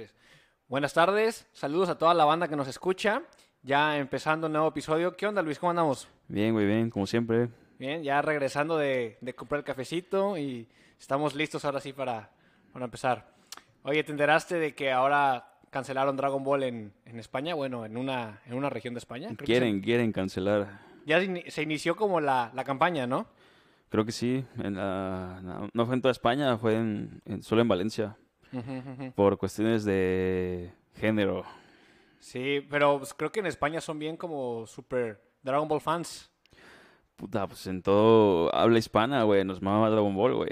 tres. Buenas tardes, saludos a toda la banda que nos escucha. Ya empezando un nuevo episodio. ¿Qué onda, Luis? ¿Cómo andamos? Bien, muy bien, como siempre. Bien, ya regresando de, de comprar el cafecito y estamos listos ahora sí para, para empezar. Oye, ¿te enteraste de que ahora cancelaron Dragon Ball en, en España? Bueno, en una, en una región de España. Creo Quieren, quieren cancelar. ya se, ini- se inició como la, la campaña, ¿no? Creo que sí. En la- no, no fue en toda España, fue en, en- solo en Valencia. Por cuestiones de género. Sí, pero pues, creo que en España son bien como super Dragon Ball fans. Puta, pues en todo habla hispana, güey. Nos mama Dragon Ball, güey.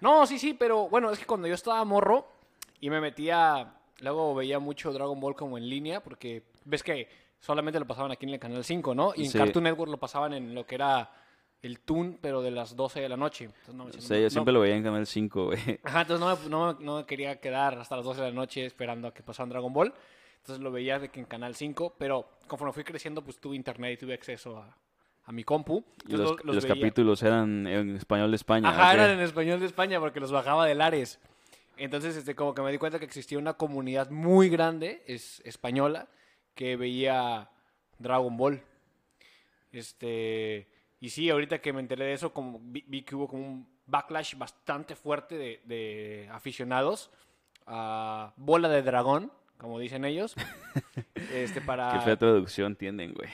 No, sí, sí, pero bueno, es que cuando yo estaba morro y me metía, luego veía mucho Dragon Ball como en línea, porque ves que solamente lo pasaban aquí en el Canal 5, ¿no? Y en Sí. Cartoon Network lo pasaban en lo que era el Toon, pero de las 12 de la noche. Entonces, no, O no- yo no- siempre lo veía en Canal 5, güey. Ajá, entonces no me, no me- quería quedar hasta las 12 de la noche esperando a que pasaran Dragon Ball. Entonces lo veía de que en Canal 5, pero conforme fui creciendo, pues tuve internet y tuve acceso a, a mi compu. Y Entonces los, lo- los capítulos eran en español de España. Ajá, eran en español de España porque los bajaba de Lares. Entonces, este, como que me di cuenta que existía una comunidad muy grande, es española, que veía Dragon Ball. Este, y sí, ahorita que me enteré de eso, como vi, vi que hubo como un backlash bastante fuerte de, de aficionados a bola de dragón, como dicen ellos. Este, para Qué fea traducción tienen, güey.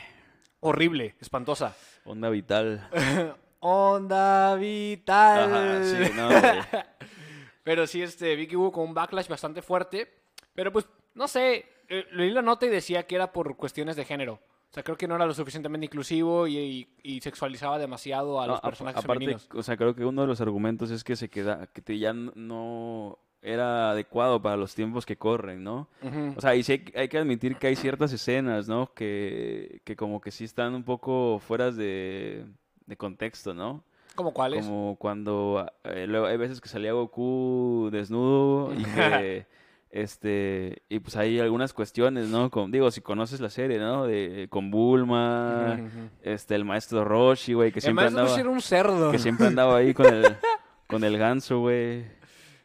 horrible, espantosa. Onda vital. Onda vital. Ajá, sí, no, güey. Pero sí, este, vi que hubo como un backlash bastante fuerte. Pero pues, no sé, eh, leí la nota y decía que era por cuestiones de género. O sea, creo que no era lo suficientemente inclusivo y, y- y sexualizaba demasiado a No, los personajes aparte, femeninos. o sea, creo que uno de los argumentos es que se queda, que te- ya no era adecuado para los tiempos que corren, ¿no? O sea, y sí hay, hay que admitir que hay ciertas escenas, ¿no? Que, que como que sí están un poco fuera de, de contexto, ¿no? ¿Cómo cuáles? Como cuando eh, luego hay veces que salía Goku desnudo y que este y pues hay algunas cuestiones, ¿no? Con, digo, si conoces la serie, ¿no? De con Bulma, este el maestro Roshi, güey, que El siempre andaba Roshi era un cerdo. que siempre andaba ahí con el con el ganso, güey.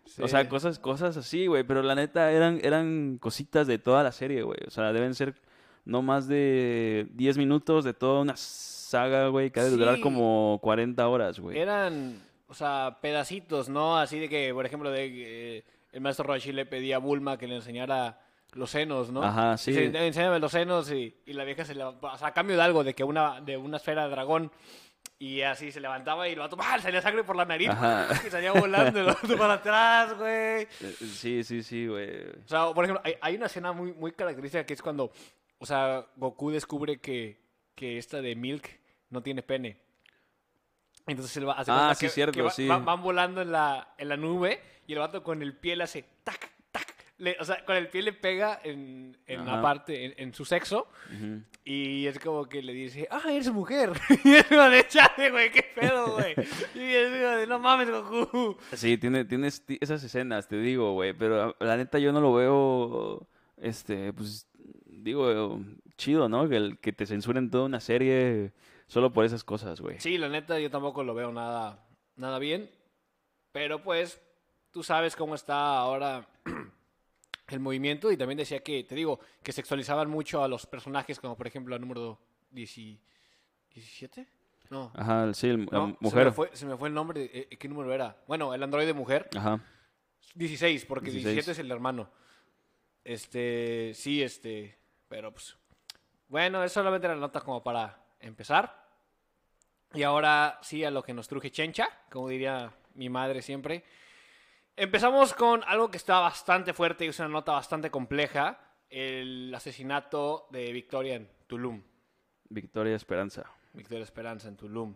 Sí. O sea, cosas cosas así, güey, pero la neta eran eran cositas de toda la serie, güey. O sea, deben ser no más de 10 minutos de toda una saga, güey, que ha de durar como 40 horas, güey. Eran, o sea, pedacitos, ¿no? Así de que, por ejemplo, de que el maestro Roshi le pedía a Bulma que le enseñara los senos, ¿no? Ajá, sí. Dice, enséñame los senos y, y la vieja se levantaba, o sea, a cambio de algo, de que una, de una esfera de dragón. Y así se levantaba y el vato, ¡ah! salía sangre por la nariz. Ajá. Y salía volando el vato para atrás, güey. Eh, Sí, sí, sí, güey. O sea, por ejemplo, hay, hay una escena muy, muy característica que es cuando, o sea, Goku descubre que, que esta de Milk no tiene pene. Entonces él va, hace Ah, sí, que, cierto, que va- sí. va- van volando en la, en la nube y el vato con el pie le hace tac, tac. Le- o sea, con el pie le pega en, en la parte, en, en su sexo. Y es como que le dice, ah, eres mujer. y es como de chale, güey, qué pedo, güey. Y es como de, no mames, Goku. Sí, tiene, tienes ti- esas escenas, te digo, güey, pero la neta yo no lo veo, este, pues, digo, chido, ¿no? Que, el- que te censuren toda una serie solo por esas cosas, güey. Sí, la neta, yo tampoco lo veo nada, nada bien. Pero pues, tú sabes cómo está ahora el movimiento. Y también decía que, te digo, que sexualizaban mucho a los personajes, como por ejemplo el número 10 17. No. Ajá, sí, el- la no, Se mujer. me, fue, se me fue el nombre. eh, ¿Qué número era? Bueno, el androide mujer. Ajá. 16, porque 16. 17 es el hermano. Este, sí, este, pero pues. Bueno, es solamente la nota como para empezar. Y ahora sí a lo que nos truje Chencha, como diría mi madre siempre. Empezamos con algo que está bastante fuerte y es una nota bastante compleja. El asesinato de Victoria en Tulum. Victoria Esperanza. Victoria Esperanza en Tulum.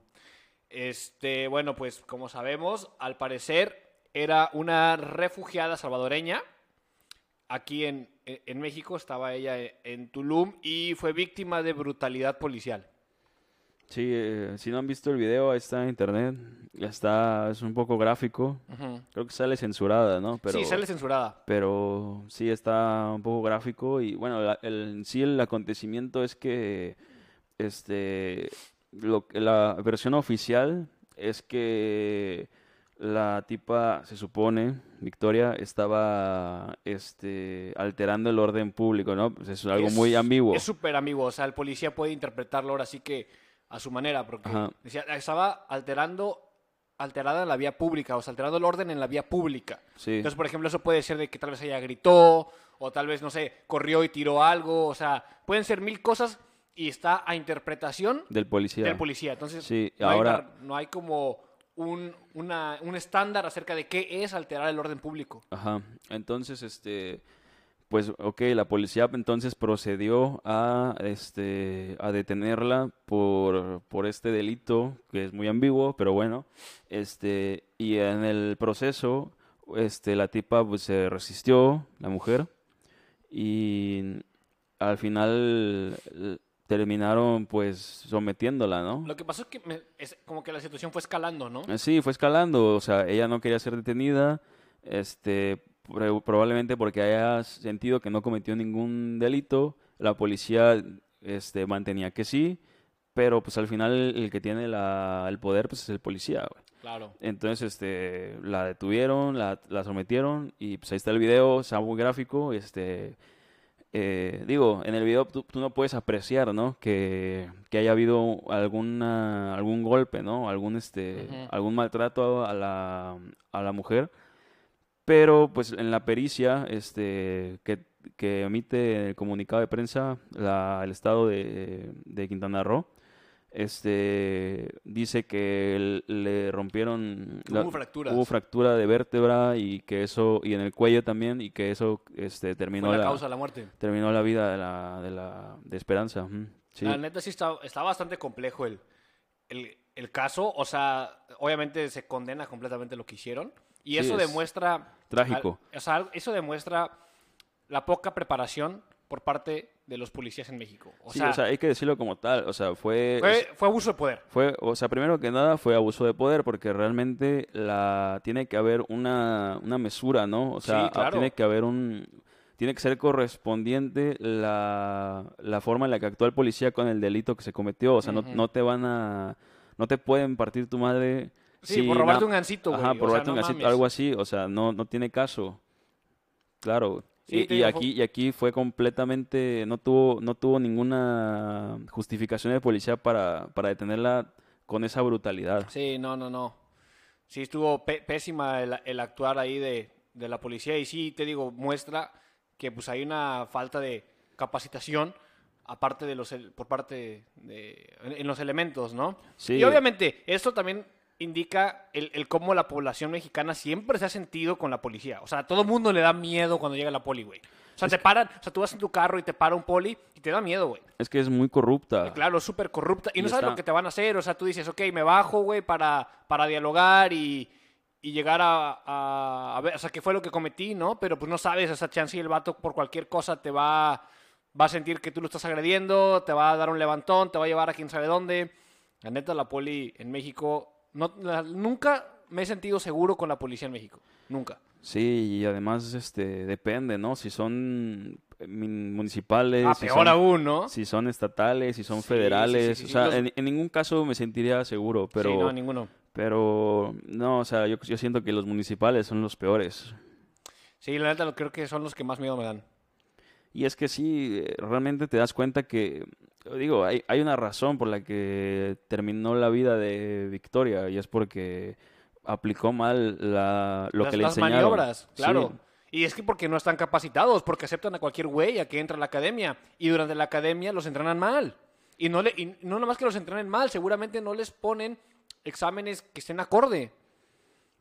Este, bueno, pues como sabemos, al parecer era una refugiada salvadoreña. Aquí en, en México estaba ella en Tulum y fue víctima de brutalidad policial. Sí, eh, si no han visto el video, ahí está en internet. Está, es un poco gráfico. Creo que sale censurada, ¿no? Pero, Sí, sale censurada. pero sí está un poco gráfico y bueno, la- el, en sí el acontecimiento es que este lo, la versión oficial es que la tipa, se supone, Victoria, estaba este, alterando el orden público, ¿no? Pues es algo Es- muy ambiguo. Es súper ambiguo. O sea, el policía puede interpretarlo ahora sí que a su manera. Porque decía, estaba alterando, alterada en la vía pública. O sea, alterando el orden en la vía pública. Sí. Entonces, por ejemplo, eso puede ser de que tal vez ella gritó. O tal vez, no sé, corrió y tiró algo. O sea, pueden ser mil cosas. Y está a interpretación Del policía. del policía. Entonces, Sí, no, hay ahora- una- no hay como un, una- un estándar acerca de qué es alterar el orden público. Ajá. Entonces, este, pues, ok, la policía entonces procedió a, este, a detenerla por, por este delito que es muy ambiguo, pero bueno, este, y en el proceso, este, la tipa pues se resistió, la mujer, y al final terminaron pues sometiéndola, ¿no? Lo que pasó es que me- es como que la situación fue escalando, ¿no? Sí, fue escalando, o sea, ella no quería ser detenida, este, probablemente porque haya sentido que no cometió ningún delito, la policía, este, mantenía que sí, pero pues al final el que tiene la- el poder, pues es el policía, güey. Claro. Entonces, este, la detuvieron, la, la sometieron y pues ahí está el video, está muy gráfico, este, eh, digo, en el video tú, tú no puedes apreciar, ¿no? Que, que haya habido alguna, algún golpe, ¿no? Algún, este, algún maltrato a la, a la mujer, pero pues en la pericia, este, que, que emite el comunicado de prensa la- el estado de, de Quintana Roo, este dice que le rompieron Hubo fracturas. hubo fractura de vértebra y que eso y en el cuello también y que eso este terminó Fue la la, causa de la muerte. terminó la vida de la de la de Esperanza sí La neta sí está, está bastante complejo el, el, el caso. O sea, obviamente se condena completamente lo que hicieron. Y Sí, eso es demuestra... trágico. al- o sea, eso demuestra la poca preparación por parte de los policías en México. O, Sí, sea, o sea, hay que decirlo como tal o sea fue fue, fue abuso de poder. Fue, o sea, primero que nada fue abuso de poder porque realmente la tiene que haber una, una mesura, ¿no? O sea, Sí, claro. tiene que haber un tiene que ser correspondiente la, la forma en la que actúa el policía con el delito que se cometió, o sea, no, Ujú. no te van a no te pueden partir tu madre Sí, por robarte na- un gancito, güey. Ajá, o por sea, robarte un no gancito, mames. algo así, o sea, no no tiene caso. Claro. Sí, y, y aquí y aquí fue completamente no tuvo no tuvo ninguna justificación de policía para para detenerla con esa brutalidad. Sí, no, no, no. Sí, estuvo pésima el, el actuar ahí de, de la policía y sí, te digo, muestra que pues hay una falta de capacitación aparte de los por parte de en los elementos, ¿no? Sí. Y obviamente esto también indica el, el cómo la población mexicana siempre se ha sentido con la policía. O sea, a todo mundo le da miedo cuando llega la poli, güey. O sea, te paran, o sea, tú vas en tu carro y te para un poli y te da miedo, güey. Es que es muy corrupta. Claro, súper corrupta. Y, Y no sabes lo que te van a hacer. O sea, tú dices, ok, me bajo, güey, para, para dialogar y, y llegar a, a, a ver, o sea, qué fue lo que cometí, ¿no? Pero pues no sabes, esa chance y el vato por cualquier cosa te va, va a sentir que tú lo estás agrediendo, te va a dar un levantón, te va a llevar a quién sabe dónde. La neta, la poli en México, no, la- nunca me he sentido seguro con la policía en México. Nunca. Sí, y además este depende, ¿no? Si son municipales, Ah, si peor son, aún, ¿no? si son estatales, si son Sí, federales, sí, sí, o sea, los- en, en ningún caso me sentiría seguro, pero Sí, no, ninguno. pero no, o sea, yo, yo siento que los municipales son los peores. Sí, la neta, lo creo que son los que más miedo me dan. Y es que sí, eh, realmente te das cuenta que, digo, hay, hay una razón por la que terminó la vida de Victoria y es porque aplicó mal la, lo las, que le las enseñaron. maniobras, Sí. claro. Y es que porque no están capacitados, porque aceptan a cualquier güey a que entra a la academia. Y durante la academia los entrenan mal. Y no, le, y no nomás que los entrenen mal, seguramente no les ponen exámenes que estén acorde.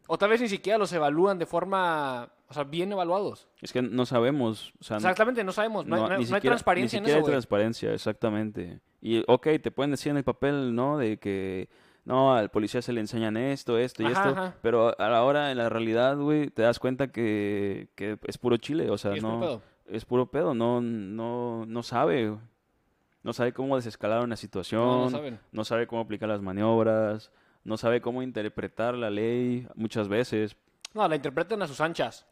O tal vez ni siquiera los evalúan de forma, o sea, bien evaluados. Es que no sabemos, o sea, Exactamente, no sabemos, no, hay- no- ni no hay siquiera- transparencia ni en siquiera eso, hay transparencia, exactamente. Y, ok, te pueden decir en el papel, ¿no? De que, no, al policía se le enseñan esto, esto y Ajá, esto. ajá. Pero a la hora, en la realidad, güey, te das cuenta que, que es puro chile, o sea, es puro no... pedo. Es puro pedo, no, no, no sabe. No sabe cómo desescalar una situación, No, no no sabe cómo aplicar las maniobras, no sabe cómo interpretar la ley muchas veces. No, la interpretan a sus anchas.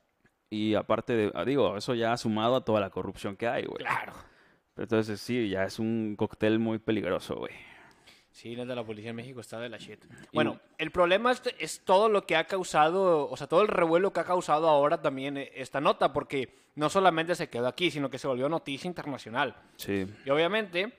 Y aparte de, ah, digo, eso ya ha sumado a toda la corrupción que hay, güey. Claro. Pero entonces sí, ya es un cóctel muy peligroso, güey. Sí, neta, la policía en México está de la shit. Bueno, el problema es, es todo lo que ha causado, o sea, todo el revuelo que ha causado ahora también eh, esta nota, porque no solamente se quedó aquí, sino que se volvió noticia internacional. Sí. Y obviamente,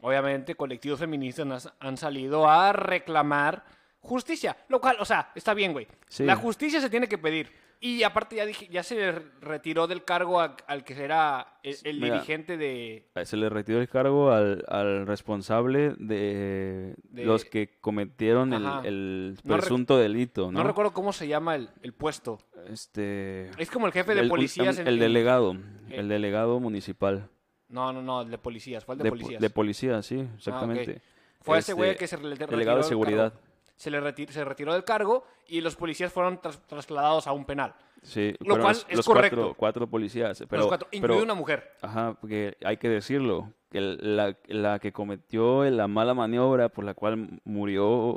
obviamente, colectivos feministas han salido a reclamar justicia, lo cual, o sea, está bien, güey. Sí. La justicia se tiene que pedir. Y aparte ya dije, ya se retiró del cargo a- al que era el, el Mira. dirigente de... Se le retiró el cargo al, al responsable de, De- los que cometieron el, No presunto delito, ¿no? No recuerdo cómo se llama el, el puesto. Este... Es como el jefe de policías. el, en- el en- delegado, Eh. el delegado municipal. No, no, no, el de policías. Fue el de, De, po- policías. de policía, sí, Ah, exactamente. Fue ese güey Este, que se re- retiró Delegado de seguridad. cargo. Se le reti- se retiró del cargo y los policías fueron tras- trasladados a un penal. Sí, Lo cual es los correcto. Cuatro, cuatro policías. Pero, los cuatro, pero- incluido una mujer. Ajá, porque hay que decirlo, que la, la que cometió la mala maniobra por la cual murió.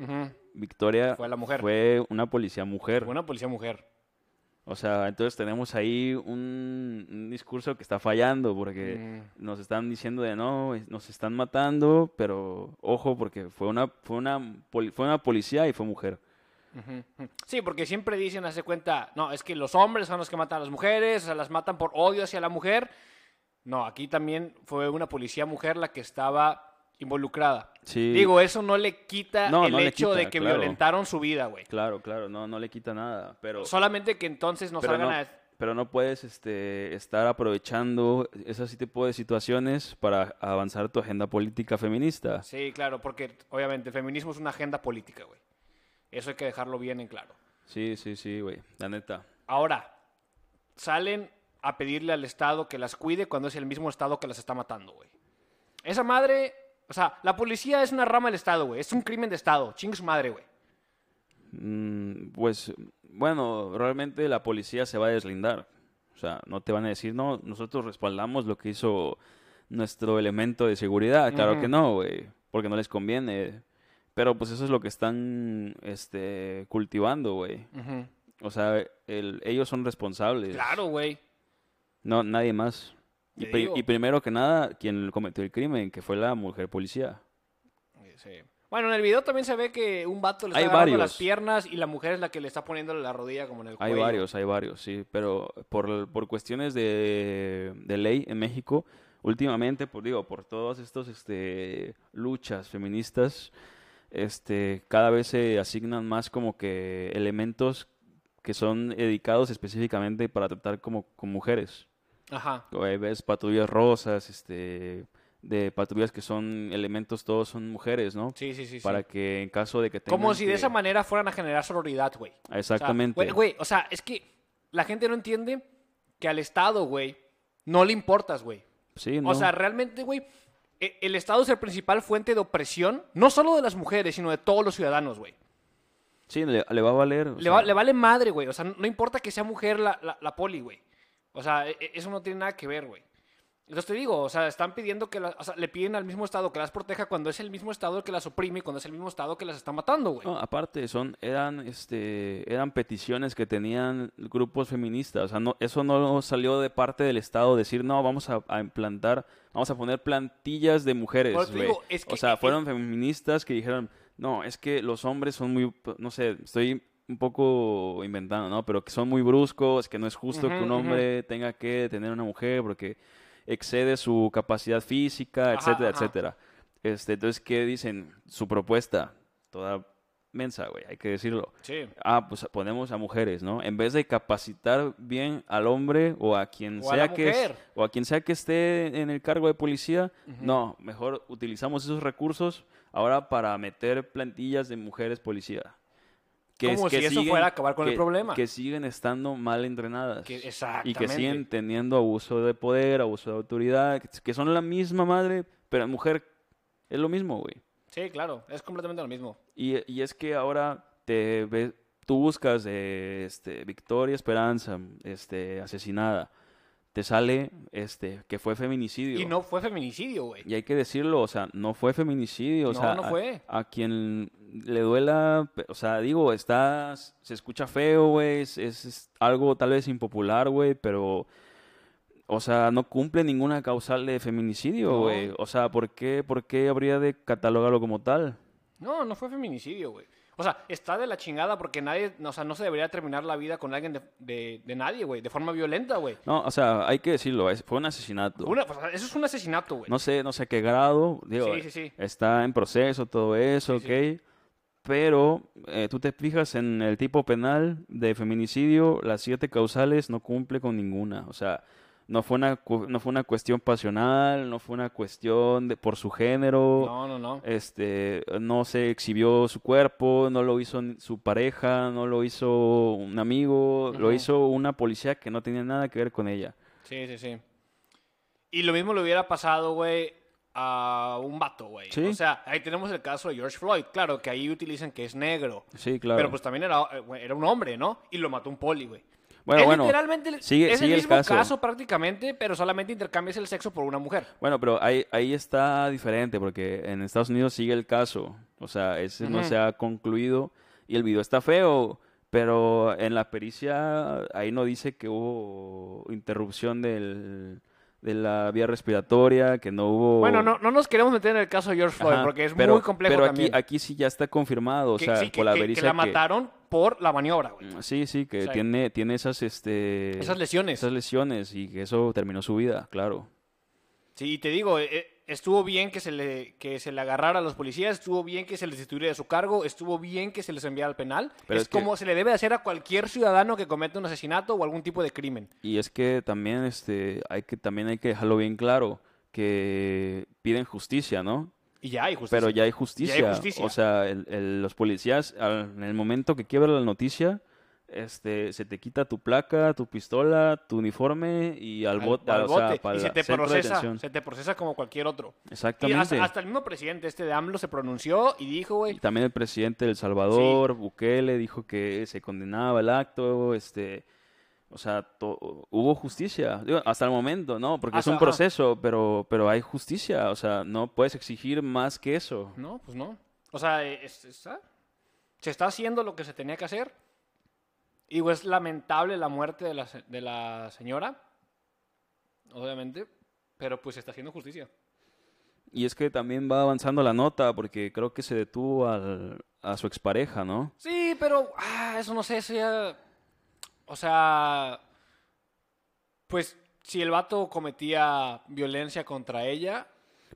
Victoria Fue la mujer. fue una policía mujer. Fue una policía mujer. O sea, entonces tenemos ahí un, un discurso que está fallando porque Mm. nos están diciendo de no, nos están matando, pero ojo porque fue una fue una fue una policía y fue mujer. Sí, porque siempre dicen, hace cuenta, no, es que los hombres son los que matan a las mujeres, o sea, las matan por odio hacia la mujer. No, aquí también fue una policía mujer la que estaba involucrada. Sí. Digo, eso no le quita No, el no hecho quita, de que claro. violentaron su vida, güey. Claro, claro, no no le quita nada, pero Solamente que entonces no pero salgan no, a... pero no puedes este, estar aprovechando ese tipo de situaciones para avanzar tu agenda política feminista. Sí, claro, porque obviamente el feminismo es una agenda política, güey. Eso hay que dejarlo bien en claro. Sí, sí, sí, güey, la neta. Ahora, salen a pedirle al Estado que las cuide cuando es el mismo Estado que las está matando, güey. Esa madre, o sea, la policía es una rama del Estado, güey. Es un crimen de Estado. Chingue su madre, güey. Mm, pues, bueno, realmente la policía se va a deslindar. O sea, no te van a decir, no, nosotros respaldamos lo que hizo nuestro elemento de seguridad. Claro que no, güey, porque no les conviene. Pero pues eso es lo que están este, cultivando, güey. O sea, el- ellos son responsables. Claro, güey. No, nadie más. Y, pri- primero que nada, quien cometió el crimen, que fue la mujer policía. Sí. Bueno, en el video también se ve que un vato le está Hay agarrando varios. las piernas y la mujer es la que le está poniendo la rodilla como en el Hay cuello. varios, hay varios, sí, pero por, por cuestiones de, de ley en México, últimamente, por digo, por todas estas este, luchas feministas, este, cada vez se asignan más como que elementos que son dedicados específicamente para tratar como con mujeres. Ajá. Ves patrullas rosas, este, de patrullas que son elementos, todos son mujeres, ¿no? Sí, sí, sí. sí. Para que en caso de que tengan Como si de esa manera fueran a generar sororidad, güey. O sea, Exactamente. güey, güey, o sea, es que la gente no entiende que al Estado, güey, no le importas, güey. Sí, ¿no? O sea, realmente, güey, e- el Estado es el principal fuente de opresión, no solo de las mujeres, sino de todos los ciudadanos, güey. sí, le, le va a valer. Le, sea, va- le vale madre, güey. O sea, no importa que sea mujer la, la, la poli, güey. O sea, e- e- eso no tiene nada que ver, güey. Entonces te digo, o sea, están pidiendo que la- o sea, le piden al mismo Estado que las proteja cuando es el mismo Estado el que las oprime y cuando es el mismo Estado que las está matando, güey. No, aparte, son, eran, este, eran peticiones que tenían grupos feministas. O sea, no, eso no salió de parte del Estado decir, no, vamos a, a implantar, vamos a poner plantillas de mujeres, güey. digo, es que- o sea, es- fueron feministas que dijeron, no, es que los hombres son muy, no sé, estoy un poco inventando, ¿no? Pero que son muy bruscos, que no es justo que un hombre tenga que tener una mujer porque excede su capacidad física, etcétera, ajá. etcétera. Este, entonces, ¿qué dicen? Su propuesta, toda mensa, güey, hay que decirlo. Sí. Ah, pues ponemos a mujeres, ¿no? En vez de capacitar bien al hombre o a quien O sea que es- o a quien sea que esté en el cargo de policía, no, mejor utilizamos esos recursos ahora para meter plantillas de mujeres policía. Como si eso fuera a acabar con el que- problema. Que siguen estando mal entrenadas. Que- y que siguen teniendo abuso de poder, abuso de autoridad, que- que son la misma madre, pero mujer es lo mismo, güey. Sí, claro, es completamente lo mismo. Y, y es que ahora te ves, tú buscas eh, este, Victoria Esperanza, este, asesinada. Te sale este, que fue feminicidio. Y no fue feminicidio, güey. Y hay que decirlo, o sea, no fue feminicidio. O No, sea, no a- fue. A, quien le duela, o sea, digo, está, se escucha feo, güey, es, algo tal vez impopular, güey, pero, o sea, no cumple ninguna causal de feminicidio, No. güey. O sea, ¿por qué, ¿por qué habría de catalogarlo como tal? No, no fue feminicidio, güey. O sea, está de la chingada porque nadie, o sea, no se debería terminar la vida con alguien de, de- de nadie, güey, de forma violenta, güey. No, o sea, hay que decirlo, fue un asesinato. Una- eso es un asesinato, güey. No sé, no sé qué grado, digo, Sí, sí, sí. está en proceso todo eso, ok. Pero eh, tú te fijas en el tipo penal de feminicidio, las siete causales no cumple con ninguna. O sea, no fue una, no fue una cuestión pasional, no fue una cuestión de, por su género. No, no, no. Este, no se exhibió su cuerpo, no lo hizo su pareja, no lo hizo un amigo, lo hizo una policía que no tenía nada que ver con ella. Sí, sí, sí. Y lo mismo le hubiera pasado, güey, a un vato, güey. Sí. O sea, ahí tenemos el caso de George Floyd. Claro, que ahí utilizan que es negro. Sí, claro. Pero pues también era, eh, era un hombre, ¿no? Y lo mató un poli, güey. bueno, es bueno, literalmente sigue- es sigue el el mismo caso. prácticamente, pero solamente intercambias el sexo por una mujer. bueno, pero ahí, ahí está diferente porque en Estados Unidos sigue el caso. O sea, ese no se ha concluido y el video está feo. Pero en la pericia ahí no dice que hubo interrupción del, de la vía respiratoria, que no hubo... Bueno, no, no nos queremos meter en el caso de George Floyd Ajá, porque es pero- muy complejo Pero también. aquí, aquí sí ya está confirmado, o sea, sí, que, por la que- que la mataron por la maniobra, güey. Sí, sí, que O sea, tiene, tiene esas, este, Esas lesiones. esas lesiones y que eso terminó su vida, claro. Sí, y te digo, eh, eh, estuvo bien que se, le, que se le agarrara a los policías, estuvo bien que se les destituyera de su cargo, estuvo bien que se les enviara al penal. Pero es, es que- como se le debe hacer a cualquier ciudadano que cometa un asesinato o algún tipo de crimen. Y es que también, este, hay que, también hay que dejarlo bien claro, que piden justicia, ¿no? Y ya hay justicia. Pero ya hay justicia. justicia. O sea, el- el- los policías, al- en el momento que quiebra la noticia, este, se te quita tu placa, tu pistola, tu uniforme y al, Al- bote, al o sea, bote, para y se te procesa, se te procesa como cualquier otro. Y Exactamente. hasta, hasta el mismo presidente este de AMLO se pronunció y dijo, Y güey, también el presidente de El Salvador, Bukele, dijo que se condenaba el acto, este, o sea, to- hubo justicia, Digo, hasta el momento, ¿no? Porque Hasta- es un ajá. proceso, pero, pero hay justicia, o sea, no puedes exigir más que eso. no, pues no. O sea, es- está- se está haciendo lo que se tenía que hacer. Y güey, es lamentable la muerte de la, de la señora, obviamente, pero pues se está haciendo justicia. Y es que también va avanzando la nota, porque creo que se detuvo al- a su expareja, ¿no? Sí, pero ah, eso no sé, eso ya... O sea, pues si el vato cometía violencia contra ella,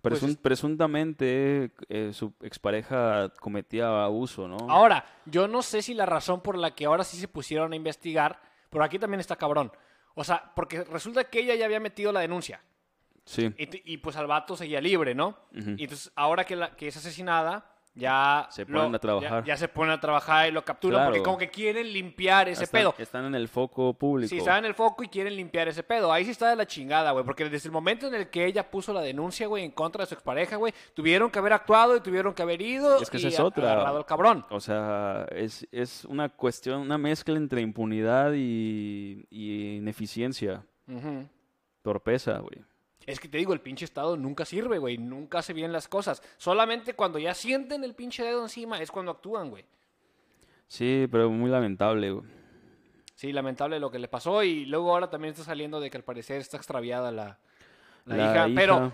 Presun- es- Presuntamente eh, su expareja cometía abuso, ¿no? Ahora, yo no sé si la razón por la que ahora sí se pusieron a investigar, pero aquí también está cabrón. O sea, porque resulta que ella ya había metido la denuncia Sí, y, pues al vato seguía libre, ¿no? Y entonces ahora que, la, que es asesinada, ya... Se lo- ponen a trabajar. Ya, ya se ponen a trabajar y lo capturan Claro. porque como que quieren limpiar ese pedo. están en el foco público. Sí, están en el foco y quieren limpiar ese pedo. Ahí sí está de la chingada, güey. Porque desde el momento en el que ella puso la denuncia, güey, en contra de su expareja, güey, tuvieron que haber actuado y tuvieron que haber ido Es que y es a- otra. agarrado al cabrón. O sea, es, es una cuestión, una mezcla entre impunidad y, y ineficiencia, Ujú. torpeza, güey. Es que te digo, el pinche Estado nunca sirve, güey. Nunca hace bien las cosas. Solamente cuando ya sienten el pinche dedo encima es cuando actúan, güey. Sí, pero muy lamentable, güey. Sí, lamentable lo que le pasó. Y luego ahora también está saliendo de que al parecer está extraviada la, la La hija. Pero hija.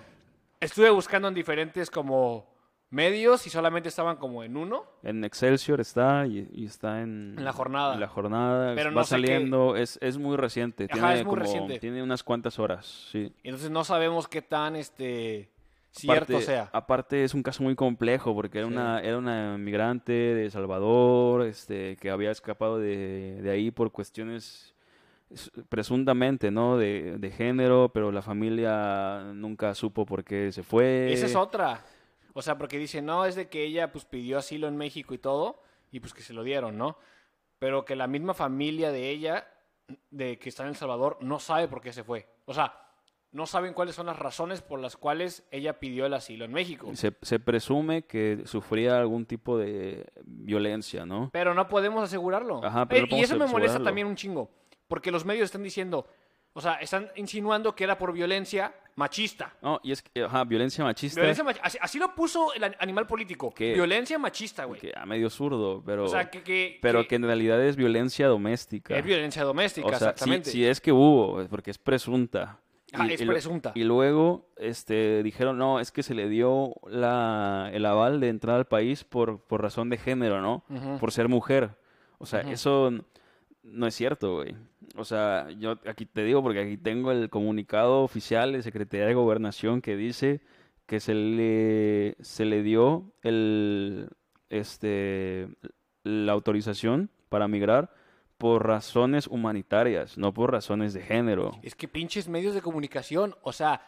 estuve buscando en diferentes como medios y solamente estaban como en uno. En Excelsior está y, y está en, En la jornada. en la jornada. Pero va no qué- saliendo, es, es muy reciente. Ajá, tiene es muy como, reciente. tiene unas cuantas horas, sí. Entonces no sabemos qué tan este cierto Aparte- sea. Aparte es un caso muy complejo porque era Sí. una era una migrante de El Salvador, este que había escapado de, de ahí por cuestiones presuntamente, ¿no? De, de género, pero la familia nunca supo por qué se fue. Esa es otra. O sea, porque dice, no, es de que ella pues pidió asilo en México y todo, y pues que se lo dieron, ¿no? Pero que la misma familia de ella, de que está en El Salvador, no sabe por qué se fue. O sea, no saben cuáles son las razones por las cuales ella pidió el asilo en México. Se, se presume que sufría algún tipo de violencia, ¿no? Pero no podemos asegurarlo. Ajá, pero Eh, no y podemos eso me molesta asegurarlo. también un chingo. Porque los medios están diciendo, o sea, están insinuando que era por violencia machista. No, y es que, ajá, violencia machista, Violencia mach- así, así lo puso el an- animal político. ¿Qué? Violencia machista, güey. que a medio zurdo, pero, O sea, que, que- pero que en realidad es violencia doméstica. es violencia doméstica, O sea, exactamente. si es que hubo, porque es presunta. Ah, Y- es presunta. Y luego este, dijeron, no, es que se le dio la, el aval de entrar al país por, por razón de género, ¿no? Por ser mujer. O sea, eso no es cierto, güey. O sea, yo aquí te digo porque aquí tengo el comunicado oficial de Secretaría de Gobernación que dice que se le, se le dio el, este, la autorización para migrar por razones humanitarias, no por razones de género. Es que pinches medios de comunicación, o sea,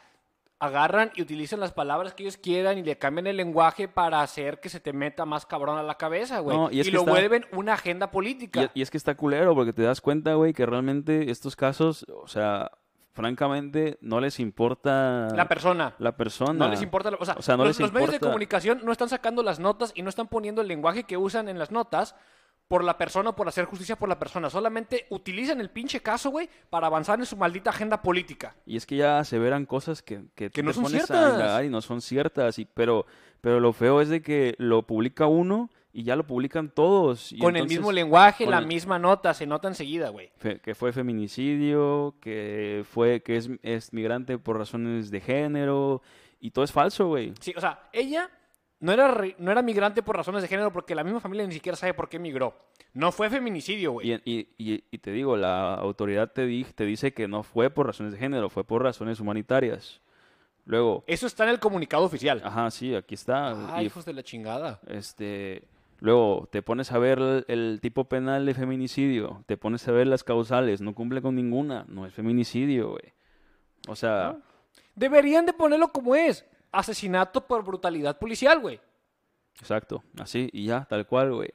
agarran y utilizan las palabras que ellos quieran y le cambian el lenguaje para hacer que se te meta más cabrón a la cabeza, güey. No, y lo está- vuelven una agenda política. Y, y es que está culero porque te das cuenta, güey, que realmente estos casos, o sea, francamente, no les importa la persona. la persona. No les importa, o sea, O sea, no los, les los medios de comunicación no están sacando las notas y no están poniendo el lenguaje que usan en las notas por la persona o por hacer justicia por la persona. Solamente utilizan el pinche caso, güey, para avanzar en su maldita agenda política. Y es que ya aseveran cosas que, que, Que no son ciertas. y no son ciertas. Y, pero, pero lo feo es de que lo publica uno y ya lo publican todos. y Con el mismo lenguaje, la el- misma nota, se nota enseguida, güey. que fue feminicidio, que fue que es, es migrante por razones de género y todo es falso, güey. Sí, o sea, ella no era, re- no era migrante por razones de género porque la misma familia ni siquiera sabe por qué migró. No fue feminicidio, güey. Y, y, y- y te digo, la autoridad te, di- te dice que no fue por razones de género, fue por razones humanitarias. Luego, Eso está en el comunicado oficial. ajá, sí, aquí está. Ah, y, hijos de la chingada. este, luego te pones a ver el, el tipo penal de feminicidio, te pones a ver las causales, no cumple con ninguna, no es feminicidio, güey. O sea, Deberían de ponerlo como es. Asesinato por brutalidad policial, güey. exacto, así y ya, tal cual, güey.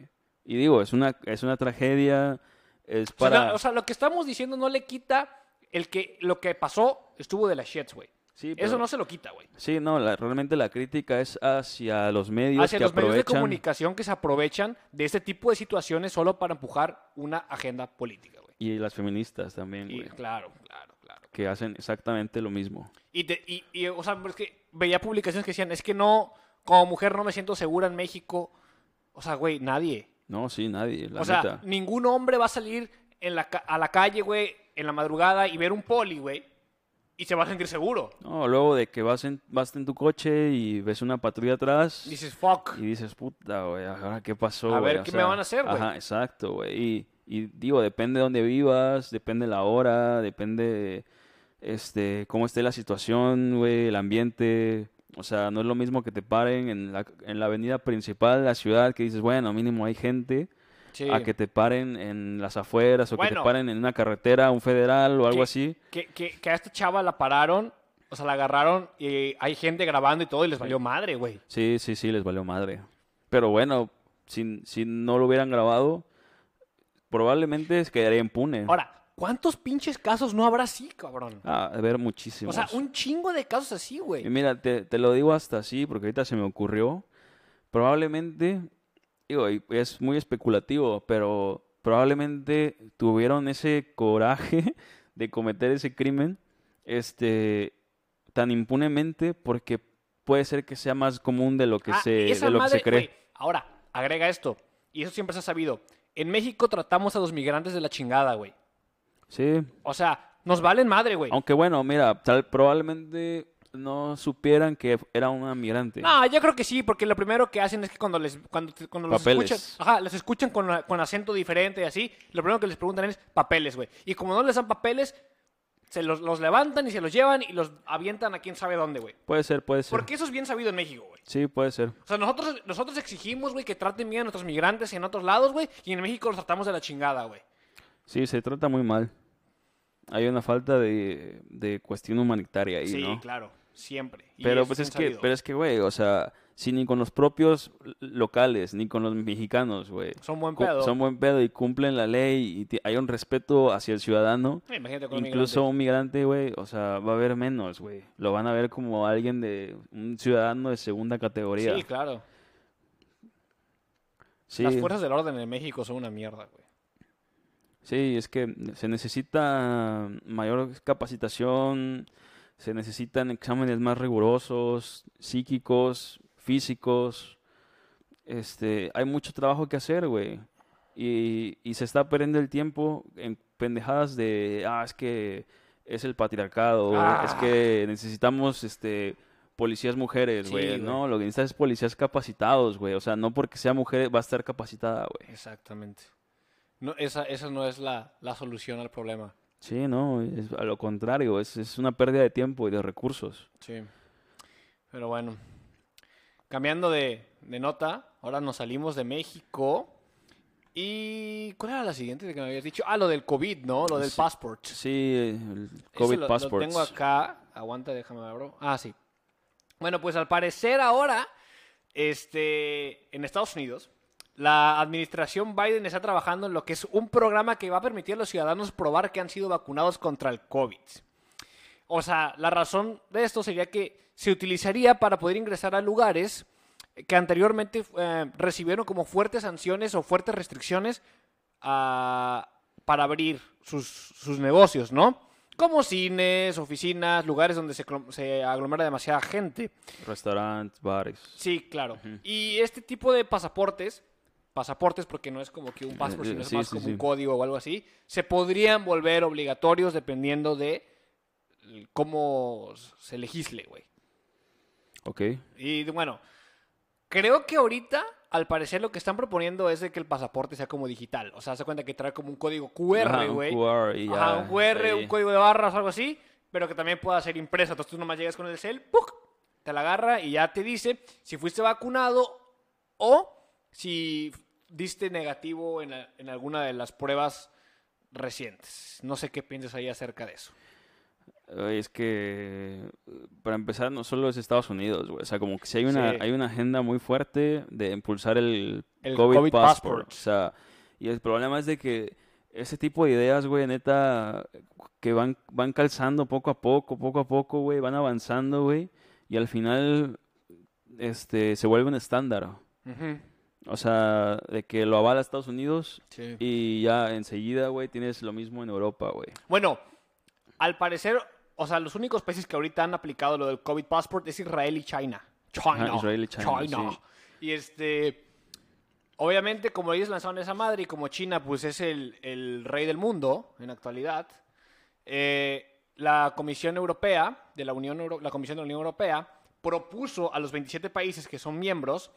Y digo, es una, es una tragedia, es O sea, para... o sea, lo que estamos diciendo no le quita el que lo que pasó estuvo de las shits, güey. sí, Eso no se lo quita, güey. Sí, no, la- realmente la crítica es hacia los medios Hacia que los medios de comunicación que se aprovechan de este tipo de situaciones solo para empujar una agenda política, güey. Y las feministas también, güey. claro, claro. Que hacen exactamente lo mismo. Y, te- y, y, o sea, es que veía publicaciones que decían, es que no, como mujer no me siento segura en México. O sea, güey, nadie. No, sí, nadie, la o sea, neta. ningún hombre va a salir en la, a la calle, güey, en la madrugada y ver un poli, güey, y se va a sentir seguro. No, luego de que vas en, vas en tu coche y ves una patrulla atrás Dices, fuck. y dices, puta, güey, ahora qué pasó, A güey?" ver, O ¿qué sea, me van a hacer, güey? Ajá, exacto, güey. Y, y digo, depende de dónde vivas, depende la hora, depende, este, cómo esté la situación, güey, el ambiente. O sea, no es lo mismo que te paren en la, en la avenida principal de la ciudad que dices, bueno, mínimo hay gente. Sí. a que te paren en las afueras o que te paren en una carretera, un federal o algo Que- así. Que, que, que a esta chava la pararon, o sea, la agarraron y hay gente grabando y todo y les valió madre, güey. Sí, sí, sí, les valió madre. Pero bueno, si, si no lo hubieran grabado, probablemente quedaría impune. Ahora, ¿cuántos pinches casos no habrá así, cabrón? Ah, a ver, muchísimos. O sea, un chingo de casos así, Y güey. mira, te, te lo digo hasta así porque ahorita se me ocurrió. Probablemente, digo, y es muy especulativo, pero probablemente tuvieron ese coraje de cometer ese crimen este, tan impunemente porque puede ser que sea más común de lo que, Ah, se, de lo que se cree. güey, Ahora, agrega esto. Y eso siempre se ha sabido. En México tratamos a los migrantes de la chingada, güey. Sí, O sea, nos valen madre, güey. aunque bueno, mira, tal, probablemente no supieran que era una migrante. No, yo creo que sí, porque lo primero que hacen es que cuando les cuando, cuando los Papeles. escuchan, ajá, los escuchan con, con acento diferente y así, lo primero que les preguntan es papeles, güey. Y como no les dan papeles, se los, los levantan y se los llevan y los avientan a quién sabe dónde, güey. Puede ser, puede ser. Porque eso es bien sabido en México, güey. Sí, puede ser. O sea, nosotros, nosotros exigimos, güey, que traten bien a nuestros migrantes en otros lados, güey, y en México los tratamos de la chingada, güey. Sí, se trata muy mal. Hay una falta de, de cuestión humanitaria ahí, Sí, ¿no? claro, siempre. Pero pues es que, pero es que, güey, o sea, si ni con los propios locales, ni con los mexicanos, güey. Son buen pedo. Son buen pedo y cumplen la ley y hay un respeto hacia el ciudadano. Eh, Imagínate con Incluso un migrante, güey, o sea, va a haber menos, güey. Lo van a ver como alguien de, un ciudadano de segunda categoría. Sí, claro. Sí, Las fuerzas del orden en México son una mierda, güey. Sí, es que se necesita mayor capacitación, se necesitan exámenes más rigurosos, psíquicos, físicos. Este, hay mucho trabajo que hacer, güey. Y, y se está perdiendo el tiempo en pendejadas de, ah, es que es el patriarcado, Ah. es que necesitamos este policías mujeres, güey. no, lo que necesitas es policías capacitados, güey. O sea, no porque sea mujer va a estar capacitada, güey. Exactamente. No, esa, esa no es la, la solución al problema. Sí, no, es a lo contrario, es, es una pérdida de tiempo y de recursos. Sí. Pero bueno. Cambiando de, de nota, ahora nos salimos de México. ¿Y cuál era la siguiente que me habías dicho? Ah, lo del COVID, ¿no? Lo del Sí. passport. Sí, el COVID lo, lo passports. tengo acá. Aguanta, déjame abro. Ah, sí. Bueno, pues al parecer ahora, este, en Estados Unidos, la administración Biden está trabajando en lo que es un programa que va a permitir a los ciudadanos probar que han sido vacunados contra el COVID. O sea, la razón de esto sería que se utilizaría para poder ingresar a lugares que anteriormente eh, recibieron como fuertes sanciones o fuertes restricciones ah, para abrir sus, sus negocios, ¿no? Como cines, oficinas, lugares donde se, se aglomera demasiada gente. Restaurantes, bares. Sí, claro. Y este tipo de pasaportes, pasaportes porque no es como que un pasaporte, Eh, sino es sí, más sí, como sí. un código o algo así, se podrían volver obligatorios dependiendo de cómo se legisle, güey. Ok. Y bueno, creo que ahorita, al parecer, lo que están proponiendo es de que el pasaporte sea como digital. O sea, se cuenta que trae como un código QR, Ajá, un güey. QR y Ajá, ya, un QR, un código de barras o algo así, pero que también pueda ser impreso. Entonces tú nomás llegas con el cel, ¡puc! te la agarra y ya te dice si fuiste vacunado o si diste negativo en, la- en alguna de las pruebas recientes. No sé qué piensas ahí acerca de eso. Es que, eh, para empezar, no solo es Estados Unidos, güey. O sea, como que si hay una, Sí. hay una agenda muy fuerte de impulsar el, El COVID, COVID passport. passport. O sea, y el problema es de que ese tipo de ideas, güey, neta, que van, van calzando poco a poco, poco a poco, güey, van avanzando, güey. Y al final, este, se vuelve un estándar. Ujú. O sea, de que lo avala Estados Unidos Sí. y ya enseguida, güey, tienes lo mismo en Europa, güey. Bueno, al parecer, o sea, los únicos países que ahorita han aplicado lo del COVID passport es Israel y China. China. Ajá, Israel y China, sí. Y este, obviamente, como ellos lanzaron esa madre y como China, pues es el, el rey del mundo en la actualidad, eh, la Comisión Europea, de la Unión Euro- la Comisión de la Unión Europea, propuso a los 27 países que son miembros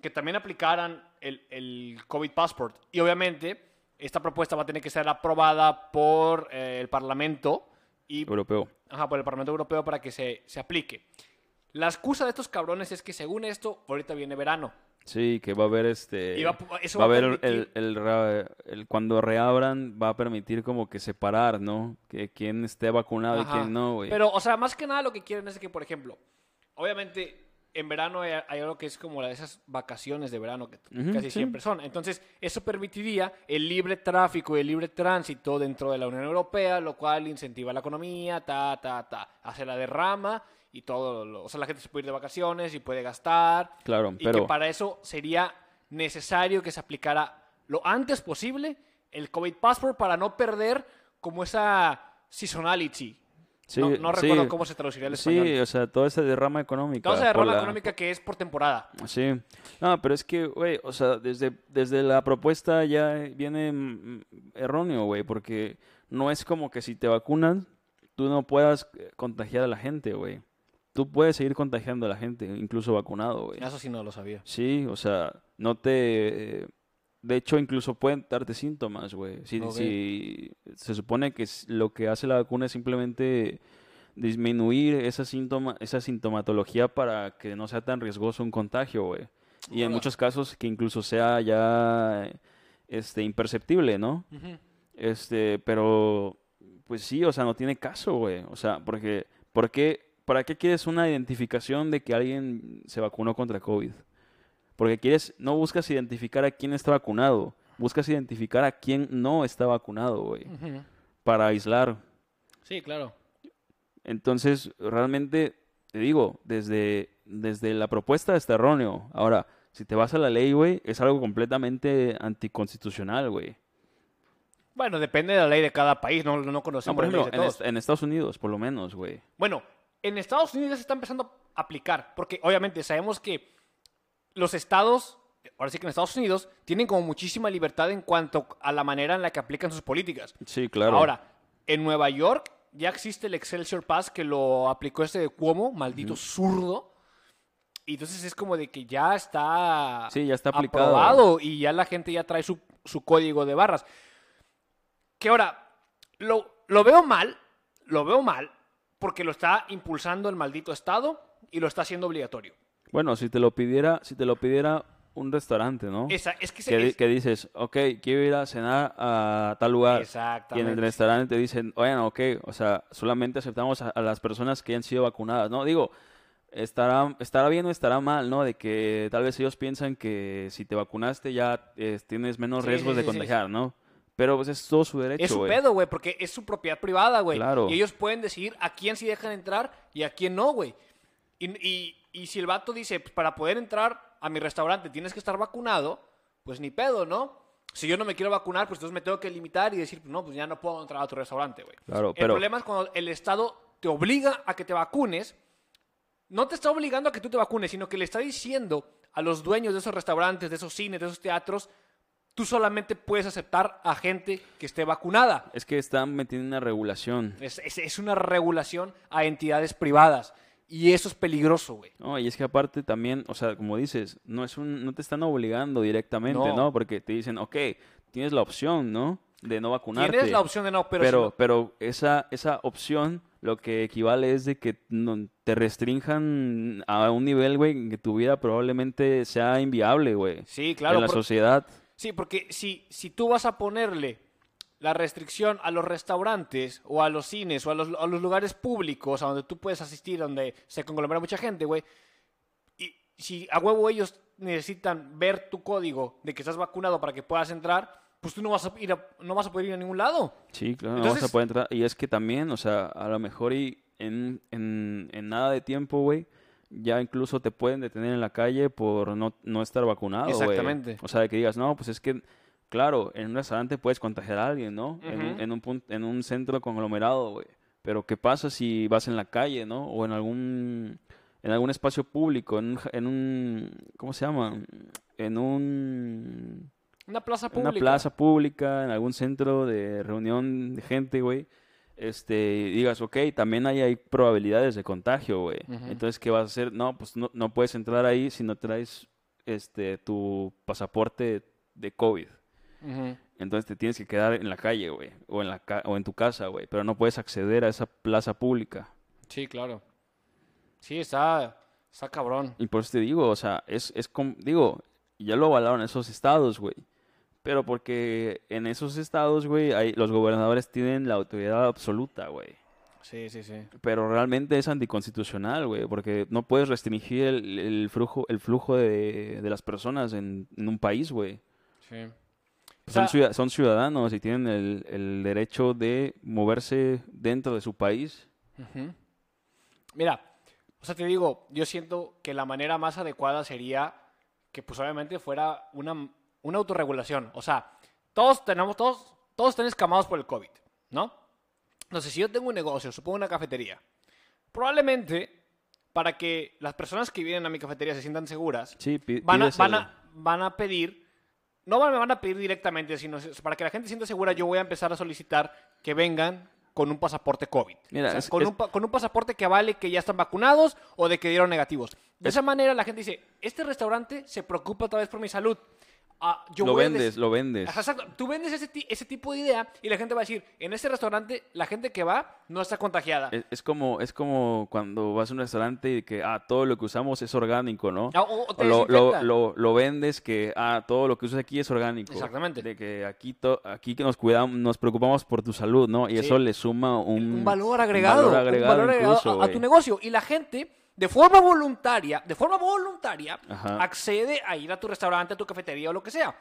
que también aplicaran el, el COVID passport. Y obviamente, esta propuesta va a tener que ser aprobada por eh, el Parlamento y Europeo. Ajá, por el Parlamento Europeo para que se, se aplique. La excusa de estos cabrones es que según esto, ahorita viene verano. Sí, que va a haber este. Va a- eso va a haber el, permitir- el, el- cuando reabran va a permitir como que separar, ¿no? Que quién esté vacunado Ajá. y quién no, güey. Pero, o sea, más que nada lo que quieren es que, por ejemplo, obviamente en verano hay, hay algo que es como la de esas vacaciones de verano que casi sí. siempre son. Entonces, eso permitiría el libre tráfico y el libre tránsito dentro de la Unión Europea, lo cual incentiva la economía, ta, ta, ta, hace la derrama y todo. Lo, o sea, la gente se puede ir de vacaciones y puede gastar. Claro, y pero que para eso sería necesario que se aplicara lo antes posible el COVID Passport para no perder como esa seasonality. Sí, no, no sí, recuerdo cómo se traduciría Sí, español. o sea, toda esa derrama económica. Toda esa derrama la- económica que es por temporada. Sí. No, pero es que, güey, o sea, desde, desde la propuesta ya viene mm, erróneo, güey, porque no es como que si te vacunan, tú no puedas eh, contagiar a la gente, güey. Tú puedes seguir contagiando a la gente, incluso vacunado, güey. Eso sí no lo sabía. Sí, o sea, no te... eh, De hecho, incluso pueden darte síntomas, güey. Si, si se supone que lo que hace la vacuna es simplemente disminuir esa síntoma, esa sintomatología para que no sea tan riesgoso un contagio, güey. Y en muchos casos que incluso sea ya este imperceptible, ¿no? Este, pero pues sí, o sea, no tiene caso, güey. O sea, porque ¿por qué para qué quieres una identificación de que alguien se vacunó contra COVID? Porque quieres no buscas identificar a quién está vacunado, buscas identificar a quién no está vacunado, güey, para aislar. Sí, claro. Entonces, realmente te digo, desde desde la propuesta está erróneo. Ahora, si te vas a la ley, güey, es algo completamente anticonstitucional, güey. Bueno, depende de la ley de cada país, no, no No, conocemos por las ejemplo, leyes de en, todos. est- en Estados Unidos, por lo menos, güey. Bueno, en Estados Unidos ya se está empezando a aplicar, porque obviamente sabemos que los estados, ahora sí que en Estados Unidos, tienen como muchísima libertad en cuanto a la manera en la que aplican sus políticas. Sí, claro. Ahora, en Nueva York ya existe el Excelsior Pass que lo aplicó este de Cuomo, maldito zurdo. Y entonces es como de que ya está, Sí, ya está aplicado. aprobado y ya la gente ya trae su, su código de barras. Que ahora, lo, lo veo mal, lo veo mal, porque lo está impulsando el maldito Estado y lo está haciendo obligatorio. Bueno, si te lo pidiera, si te lo pidiera un restaurante, ¿no? Esa, es que, se- que, es- que dices, ok, quiero ir a cenar a tal lugar. Y en el Exactamente. restaurante te dicen, bueno, ok, o sea, solamente aceptamos a, a las personas que han sido vacunadas, ¿no? Digo, estará, estará bien o estará mal, ¿no? De que tal vez ellos piensan que si te vacunaste ya eh, tienes menos Sí, riesgos sí, de sí, contagiar, ¿no? Pero pues es todo su derecho, Es su pedo, güey, porque es su propiedad privada, güey. Claro. Y ellos pueden decidir a quién sí dejan entrar y a quién no, güey. Y, y- y si el vato dice, pues, para poder entrar a mi restaurante tienes que estar vacunado, pues ni pedo, ¿no? Si yo no me quiero vacunar, pues entonces me tengo que limitar y decir, pues no, pues ya no puedo entrar a tu restaurante, güey. Claro, el pero- problema es cuando el Estado te obliga a que te vacunes, no te está obligando a que tú te vacunes, sino que le está diciendo a los dueños de esos restaurantes, de esos cines, de esos teatros, tú solamente puedes aceptar a gente que esté vacunada. Es que están metiendo una regulación. Es, es- es una regulación a entidades privadas. Y eso es peligroso, güey. No, y es que aparte también, o sea, como dices, no es un, no te están obligando directamente, No. ¿no? Porque te dicen, ok, tienes la opción, ¿no? De no vacunarte. Tienes la opción de no, pero, pero, si no- pero esa, esa opción lo que equivale es de que no- te restrinjan a un nivel, güey, en que tu vida probablemente sea inviable, güey. Sí, claro. en la sociedad. Sí, porque si, si tú vas a ponerle la restricción a los restaurantes o a los cines o a los, a los lugares públicos a donde tú puedes asistir, donde se conglomera mucha gente, güey, y si a huevo ellos necesitan ver tu código de que estás vacunado para que puedas entrar, pues tú no vas a ir a, no vas a poder ir a ningún lado. Sí, claro, no vas a poder entrar. Y es que también, o sea, a lo mejor y en, en, en nada de tiempo, güey, ya incluso te pueden detener en la calle por no, no estar vacunado. Exactamente. O sea, de que digas, no, pues es que, claro, en un restaurante puedes contagiar a alguien, ¿no? En, un, en, un, pun- en un centro conglomerado, güey. Pero ¿qué pasa si vas en la calle, ¿no? O en algún, en algún espacio público, en un, en un, ¿cómo se llama? En un Una plaza pública. una plaza pública, en algún centro de reunión de gente, güey, este, y digas, ok, también ahí hay probabilidades de contagio, güey. Entonces, ¿qué vas a hacer? No, pues no, no puedes entrar ahí si no traes este, tu pasaporte de COVID. Entonces te tienes que quedar en la calle, güey, o en la ca- o en tu casa, güey, pero no puedes acceder a esa plaza pública. Sí, claro. Sí, está, está cabrón. Y por eso te digo, o sea, es, es com- digo, ya lo avalaron esos estados, güey. Pero porque en esos estados, güey, hay, los gobernadores tienen la autoridad absoluta, güey. Sí, sí, sí. Pero realmente es anticonstitucional, güey, porque no puedes restringir el, el flujo, el flujo de, de las personas en, en un país, güey. Sí. Son, ciudad- son ciudadanos y tienen el, el derecho de moverse dentro de su país. Mira, o sea, te digo, yo siento que la manera más adecuada sería que pues obviamente fuera una, una autorregulación. O sea, todos tenemos, todos, todos están escamados por el COVID, ¿no? Entonces, si yo tengo un negocio, supongo una cafetería, probablemente para que las personas que vienen a mi cafetería se sientan seguras, Sí, van a, van, a, van a pedir, no me van a pedir directamente, sino para que la gente sienta segura, yo voy a empezar a solicitar que vengan con un pasaporte COVID. Mira, O sea, es- con, es- Un, con un pasaporte que vale que ya están vacunados o de que dieron negativos. De esa manera la gente dice, este restaurante se preocupa otra vez por mi salud. Ah, yo lo vendes, lo vendes. Ajá, exacto. Tú vendes ese, ti- ese tipo de idea y la gente va a decir, en este restaurante la gente que va no está contagiada. Es, es como, es como cuando vas a un restaurante y que, ah, todo lo que usamos es orgánico, ¿no? Ah, o- o te O lo, lo, lo, lo vendes que, ah, todo lo que usas aquí es orgánico. Exactamente. De que aquí, to- aquí que nos cuidamos, nos preocupamos por tu salud, ¿no? Y Sí. eso le suma un, un valor agregado, valor agregado un valor agregado incluso, a- a, tu negocio. Y la gente, de forma voluntaria, de forma voluntaria, Ajá. accede a ir a tu restaurante, a tu cafetería o lo que sea.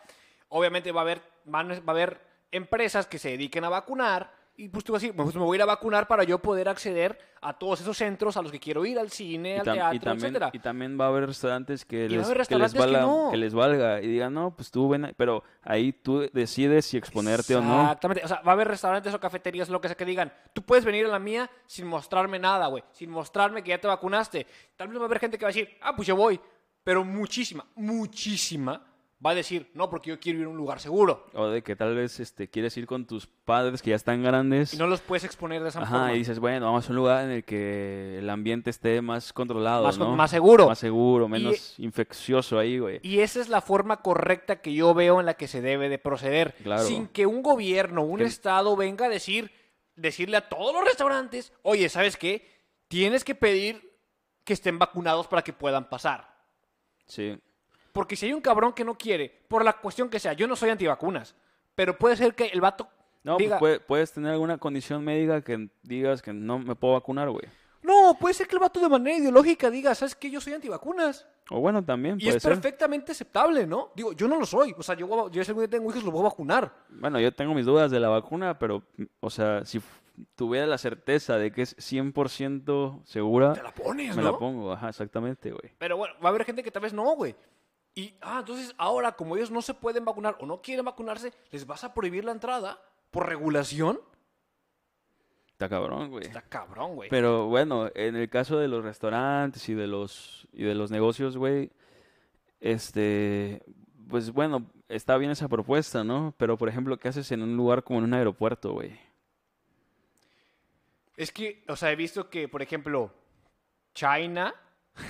Obviamente va a haber, van- va a haber empresas que se dediquen a vacunar y pues tú vas a decir, pues me voy a ir a vacunar para yo poder acceder a todos esos centros a los que quiero ir, al cine, Y, al y teatro, también, etcétera. y también va a haber restaurantes que, les, haber que, les restaurantes que valga, no. que les valga y digan, no, pues tú ven, ahí", pero ahí tú decides si exponerte o no. Exactamente. O sea, va a haber restaurantes o cafeterías, lo que sea que digan. Tú puedes venir a la mía sin mostrarme nada, güey. Sin mostrarme que ya te vacunaste. Tal vez va a haber gente que va a decir, ah, pues yo voy. Pero muchísima, muchísima va a decir, no, porque yo quiero ir a un lugar seguro. O de que tal vez este, quieres ir con tus padres que ya están grandes. Y no los puedes exponer de esa Ajá, forma. y dices, bueno, vamos a un lugar en el que el ambiente esté más controlado, Más, ¿no? más seguro. Más seguro, menos infeccioso ahí, güey. Y esa es la forma correcta que yo veo en la que se debe de proceder. Claro. Sin que un gobierno, un estado venga a decir, decirle a todos los restaurantes, oye, ¿sabes qué? Tienes que pedir que estén vacunados para que puedan pasar. Sí. Porque si hay un cabrón que no quiere, por la cuestión que sea, yo no soy antivacunas, pero puede ser que el vato No, diga, pues puede- puedes tener alguna condición médica que digas que no me puedo vacunar, güey. no, puede ser que el vato de manera ideológica diga, ¿sabes qué? Yo soy antivacunas. O bueno, también Y puede es ser. perfectamente aceptable, ¿no? Digo, yo no lo soy. O sea, yo, yo que tengo hijos, los voy a vacunar. Bueno, yo tengo mis dudas de la vacuna, pero, o sea, si tuviera la certeza de que es 100% segura, Te la pones, me ¿no? la pongo. Ajá, exactamente, güey. Pero bueno, va a haber gente que tal vez no, güey. Y, ah, entonces ahora, como ellos no se pueden vacunar o no quieren vacunarse, ¿les vas a prohibir la entrada por regulación? Está cabrón, güey. Está cabrón, güey. Pero bueno, en el caso de los restaurantes y de los y de los negocios, güey, este, pues bueno, está bien esa propuesta, ¿no? Pero por ejemplo, ¿qué haces en un lugar como en un aeropuerto, güey? Es que, o sea, he visto que, por ejemplo, China.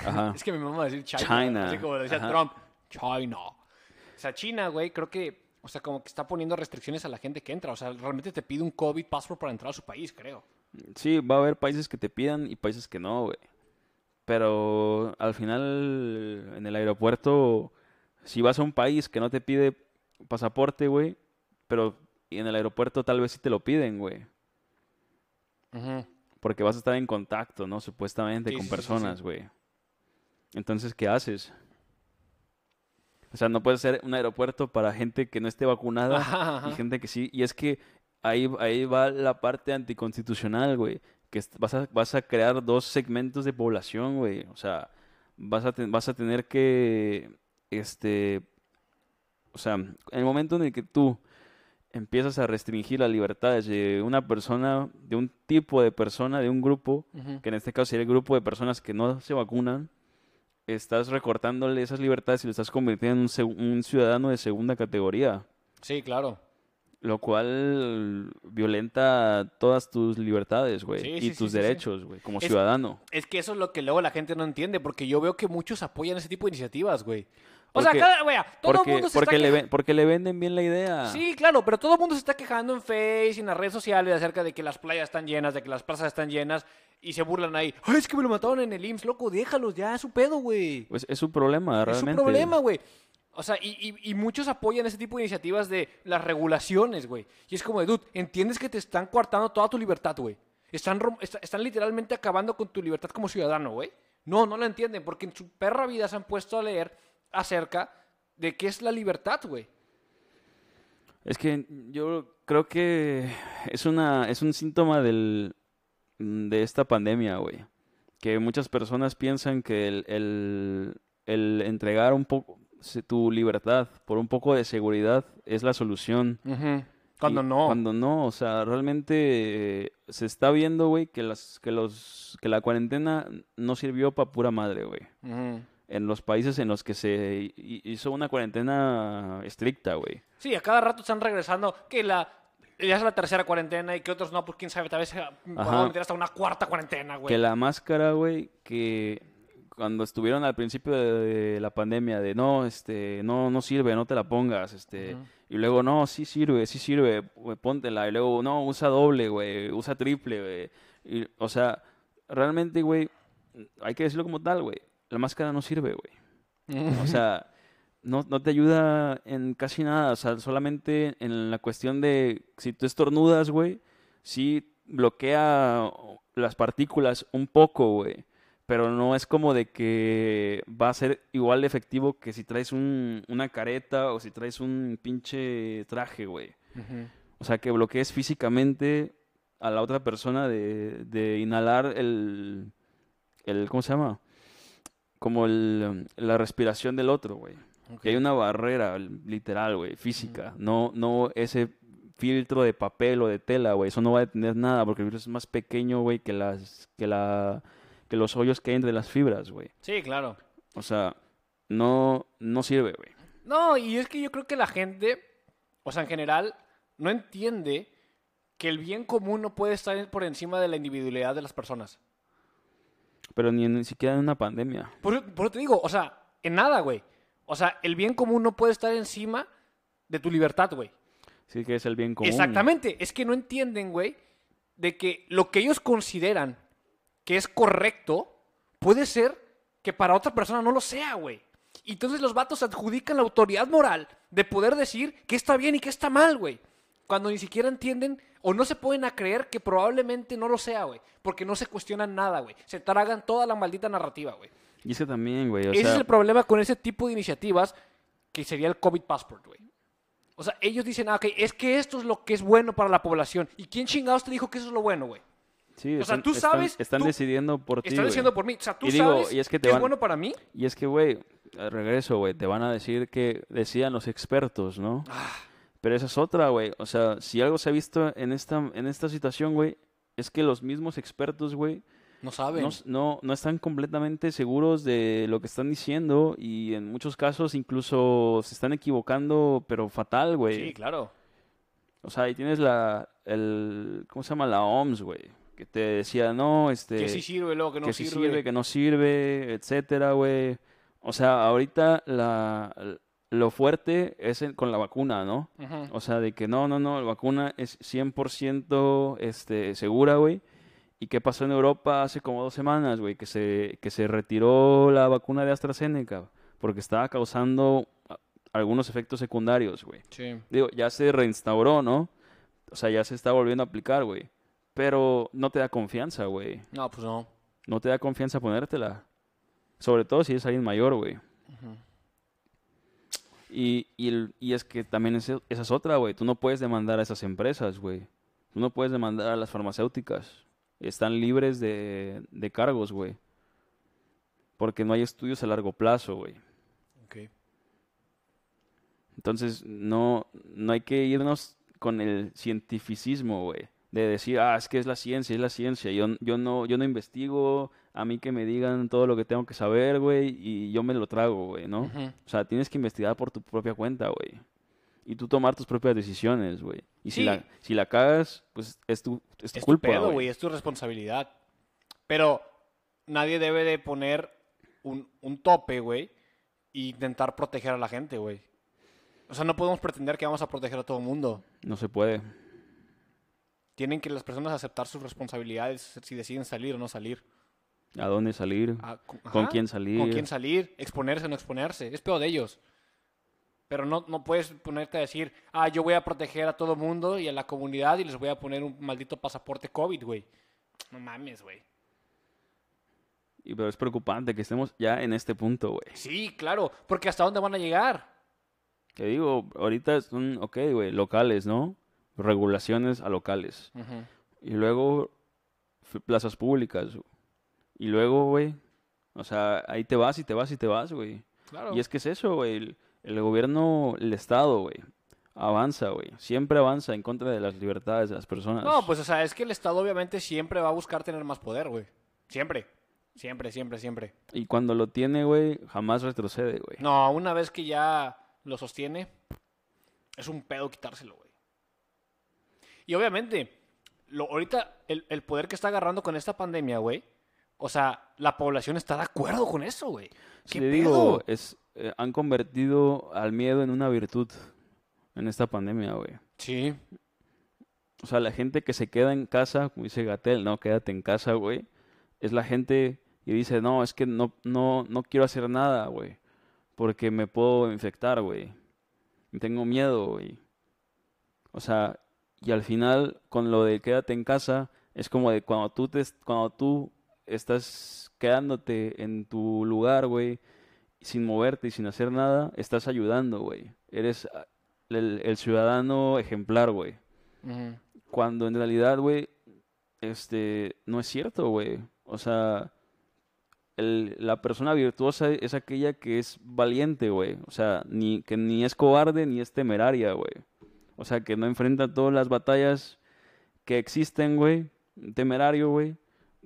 Ajá. es que me mama decir China. China, Así como decía ajá. Trump. China. O sea, China, güey, creo que, o sea, como que está poniendo restricciones a la gente que entra. O sea, realmente te pide un COVID passport para entrar a su país, creo. Sí, va a haber países que te pidan y países que no, güey. Pero al final, en el aeropuerto, si vas a un país que no te pide pasaporte, güey, pero en el aeropuerto tal vez sí te lo piden, güey. Porque vas a estar en contacto, ¿no? Supuestamente Sí, con sí, sí, sí, personas, sí. güey. Entonces, ¿qué haces? O sea, no puede ser un aeropuerto para gente que no esté vacunada Ajá, ajá. y gente que sí. Y es que ahí, ahí va la parte anticonstitucional, güey. Que vas a, vas a crear dos segmentos de población, güey. O sea, vas a, ten- vas a tener que, este, o sea, en el momento en el que tú empiezas a restringir las libertades de una persona, de un tipo de persona, de un grupo, que en este caso sería el grupo de personas que no se vacunan, estás recortándole esas libertades y lo estás convirtiendo en un, ciudadano de segunda categoría, Sí, claro. lo cual violenta todas tus libertades, güey, Sí, y sí, tus sí, derechos, güey, como Es- ciudadano. Es que eso es lo que luego la gente no entiende, porque yo veo que muchos apoyan ese tipo de iniciativas, güey. O Porque- sea, cada, güey, todo el mundo se porque, está le, queja- ven- porque le venden bien la idea. Sí, claro, pero todo el mundo se está quejando en Face y en las redes sociales acerca de que las playas están llenas, de que las plazas están llenas y se burlan ahí. Ay, es que me lo mataron en el IMSS, loco, déjalos, ya es su pedo, güey. Pues es su problema, Es su realmente. problema, güey. O sea, y, y- y muchos apoyan ese tipo de iniciativas de las regulaciones, güey. Y es como de, dude, ¿entiendes que te están coartando toda tu libertad, güey? Están, están literalmente acabando con tu libertad como ciudadano, güey. No, no lo entienden, porque en su perra vida se han puesto a leer acerca de qué es la libertad, güey. Es que yo creo que es una es un síntoma del de esta pandemia, güey. Que muchas personas piensan que el, el, el entregar un poco tu libertad por un poco de seguridad es la solución. Cuando Y no. Cuando no, o sea, realmente eh, se está viendo, güey, que las que los que la cuarentena no sirvió para pura madre, güey. En los países en los que se hi- hizo una cuarentena estricta, güey. Sí, a cada rato están regresando que la ya es la tercera cuarentena y que otros no, pues quién sabe, tal vez podamos meter hasta una cuarta cuarentena, güey. Que la máscara, güey, que cuando estuvieron al principio de, la pandemia, de no, este, no, no sirve, no te la pongas, este, y luego, no, sí sirve, sí sirve, güey, póntela, y luego, no, usa doble, güey, usa triple, güey. Y, o sea, realmente, güey, hay que decirlo como tal, güey, la máscara no sirve, güey. O sea, no, no te ayuda en casi nada. O sea, solamente en la cuestión de si tú estornudas, güey, sí bloquea las partículas un poco, güey. Pero no es como de que va a ser igual de efectivo que si traes un, una careta o si traes un pinche traje, güey. O sea, que bloquees físicamente a la otra persona de, de inhalar el, el, ¿cómo se llama? Como el, la respiración del otro, güey. Ok. Que hay una barrera, literal, güey, física. No, no ese filtro de papel o de tela, güey. Eso no va a detener nada porque el virus es más pequeño, güey, que las, que la, que los hoyos que hay entre las fibras, güey. Sí, claro. O sea, no, no sirve, güey. No, y es que yo creo que la gente, o sea, en general, no entiende que el bien común no puede estar por encima de la individualidad de las personas. Pero ni, ni siquiera en una pandemia. Por, por eso te digo, o sea, en nada, güey. O sea, el bien común no puede estar encima de tu libertad, güey. Sí que es el bien común. Exactamente. Es que no entienden, güey, de que lo que ellos consideran que es correcto puede ser que para otra persona no lo sea, güey. Y entonces los vatos adjudican la autoridad moral de poder decir que está bien y que está mal, güey. Cuando ni siquiera entienden o no se pueden a creer que probablemente no lo sea, güey. Porque no se cuestionan nada, güey. Se tragan toda la maldita narrativa, güey. Y ese también, güey. O Ese sea, es el problema con ese tipo de iniciativas que sería el COVID Passport, güey. O sea, ellos dicen, ah, ok, es que esto es lo que es bueno para la población. ¿Y quién chingados te dijo que eso es lo bueno, güey? sí, o sea, están- tú están- sabes, Están, tú- decidiendo por ti. Están güey. diciendo por mí. O sea, tú Y digo, sabes y es que te qué es bueno para mí. Y es que, güey, al regreso, güey, te van a decir que decían los expertos, ¿no? Ah. Pero esa es otra, güey. O sea, si algo se ha visto en esta, en esta situación, güey, es que los mismos expertos, güey, No saben. no, no, no están completamente seguros de lo que están diciendo y en muchos casos incluso se están equivocando, pero fatal, güey. Sí, claro. O sea, ahí tienes la, el, ¿cómo se llama? La OMS, güey, que te decía, no, este, que sí sirve, luego que no que sí sirve. que no sirve, etcétera, güey. O sea, ahorita la, lo fuerte es en- con la vacuna, ¿no? Ujú. O sea, de que no, no, no, la vacuna es 100% este, segura, güey. ¿Y qué pasó en Europa hace como dos semanas, güey? Que se, que se retiró la vacuna de AstraZeneca porque estaba causando a- algunos efectos secundarios, güey. Sí. Digo, ya se reinstauró, ¿no? O sea, ya se está volviendo a aplicar, güey. Pero no te da confianza, güey. No, pues no. No te da confianza ponértela. Sobre todo si es alguien mayor, güey. Y, y, el- y es que también esa es otra, güey. Tú no puedes demandar a esas empresas, güey. Tú no puedes demandar a las farmacéuticas. Están libres de, de cargos, güey. Porque no hay estudios a largo plazo, güey. Ok. Entonces, no, no hay que irnos con el cientificismo, güey. De decir, ah, es que es la ciencia, es la ciencia. Yo, yo, no, yo no investigo, a mí que me digan todo lo que tengo que saber, güey, y yo me lo trago, güey, ¿no? O sea, tienes que investigar por tu propia cuenta, güey. Y tú tomar tus propias decisiones, güey. Y si, la, si la cagas, pues es tu, es tu Es tu culpa, pedo, güey. Es tu responsabilidad. Pero nadie debe de poner un, un tope, güey, e intentar proteger a la gente, güey. O sea, no podemos pretender que vamos a proteger a todo el mundo. No se puede. Tienen que las personas aceptar sus responsabilidades si deciden salir o no salir. ¿A dónde salir? Ah, con, ¿Con ajá, quién salir? Con quién salir, exponerse o no exponerse. Es peor de ellos. Pero no, no puedes ponerte a decir, ah, yo voy a proteger a todo mundo y a la comunidad y les voy a poner un maldito pasaporte COVID, güey. No mames, güey. Y, pero es preocupante que estemos ya en este punto, güey. Sí, claro, porque hasta dónde van a llegar. Que digo, ahorita son, ok, güey, locales, ¿no? Regulaciones a locales. Y luego plazas públicas. Y luego, güey, o sea, ahí te vas y te vas y te vas, güey. Claro. Y es que es eso, güey. El, gobierno, el Estado, güey, avanza, güey. Siempre avanza en contra de las libertades de las personas. No, pues o sea, es que el Estado obviamente siempre va a buscar tener más poder, güey. Siempre. Siempre, siempre, siempre. Y cuando lo tiene, güey, jamás retrocede, güey. No, una vez que ya lo sostiene, es un pedo quitárselo, güey. Y obviamente, lo, ahorita el, el poder que está agarrando con esta pandemia, güey, o sea, la población está de acuerdo con eso, güey. ¿Qué le pedo? digo, es, eh, han convertido al miedo en una virtud en esta pandemia, güey. Sí. O sea, la gente que se queda en casa, como dice Gatel, no, quédate en casa, güey. Es la gente que dice, no, es que no, no, no quiero hacer nada, güey. Porque me puedo infectar, güey. Tengo miedo, güey. O sea, y al final, con lo de quédate en casa, es como de cuando tú, te, cuando tú estás quedándote en tu lugar, güey, sin moverte y sin hacer nada, estás ayudando, güey. Eres ah, el, el ciudadano ejemplar, güey. Cuando en realidad, güey, este, no es cierto, güey. O sea, el- la persona virtuosa es aquella que es valiente, güey. O sea, ni, que ni es cobarde ni es temeraria, güey. O sea, que no enfrenta todas las batallas que existen, güey. Temerario, güey.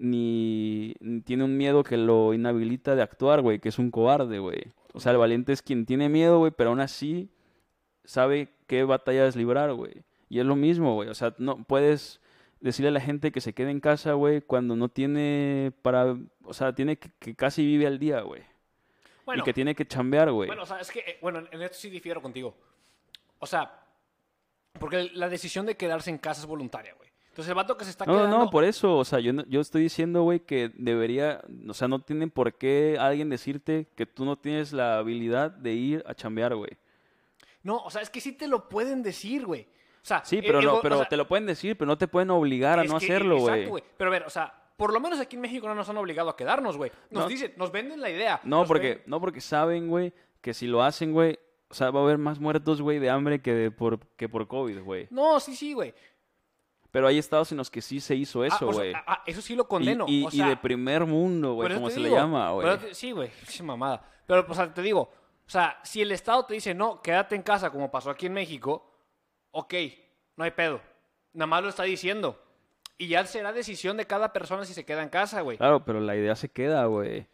Ni, ni tiene un miedo que lo inhabilita de actuar, güey, que es un cobarde, güey. O sea, el valiente es quien tiene miedo, güey, pero aún así sabe qué batallas librar, güey. Y es lo mismo, güey. O sea, no puedes decirle a la gente que se quede en casa, güey, cuando no tiene para... O sea, tiene que, que casi vive al día, güey. Bueno, y que tiene que chambear, güey. bueno, o sea, es que, eh, bueno, en esto sí difiero contigo. O sea, porque la decisión de quedarse en casa es voluntaria, güey. Entonces el vato que se está No, no, quedando... no, por eso, o sea, yo, no- yo estoy diciendo, güey, que debería, o sea, no tiene por qué alguien decirte que tú no tienes la habilidad de ir a chambear, güey. No, o sea, es que sí te lo pueden decir, güey. O sea, Sí, el- pero no, o pero sea, te lo pueden decir, pero no te pueden obligar a no que- hacerlo, exacto, güey. Pero a ver, o sea, por lo menos aquí en México no nos han obligado a quedarnos, güey. Nos No. dicen, nos venden la idea. No, porque, ven- no porque saben, güey, que si lo hacen, güey, o sea, va a haber más muertos, güey, de hambre que, de por, que por COVID, güey. No, sí, sí, güey. Pero hay estados en los que sí se hizo Ah, eso, o sea, güey. ah, ah, eso sí lo condeno. y- o y sea, de primer mundo, güey, como se le llama, güey. Sí, güey, mamada. Pero, o sea, te digo, o sea, si el Estado te dice, no, quédate en casa, como pasó aquí en México, ok, no hay pedo. Nada más lo está diciendo. Y ya será decisión de cada persona si se queda en casa, güey. Claro, pero la idea se queda, güey.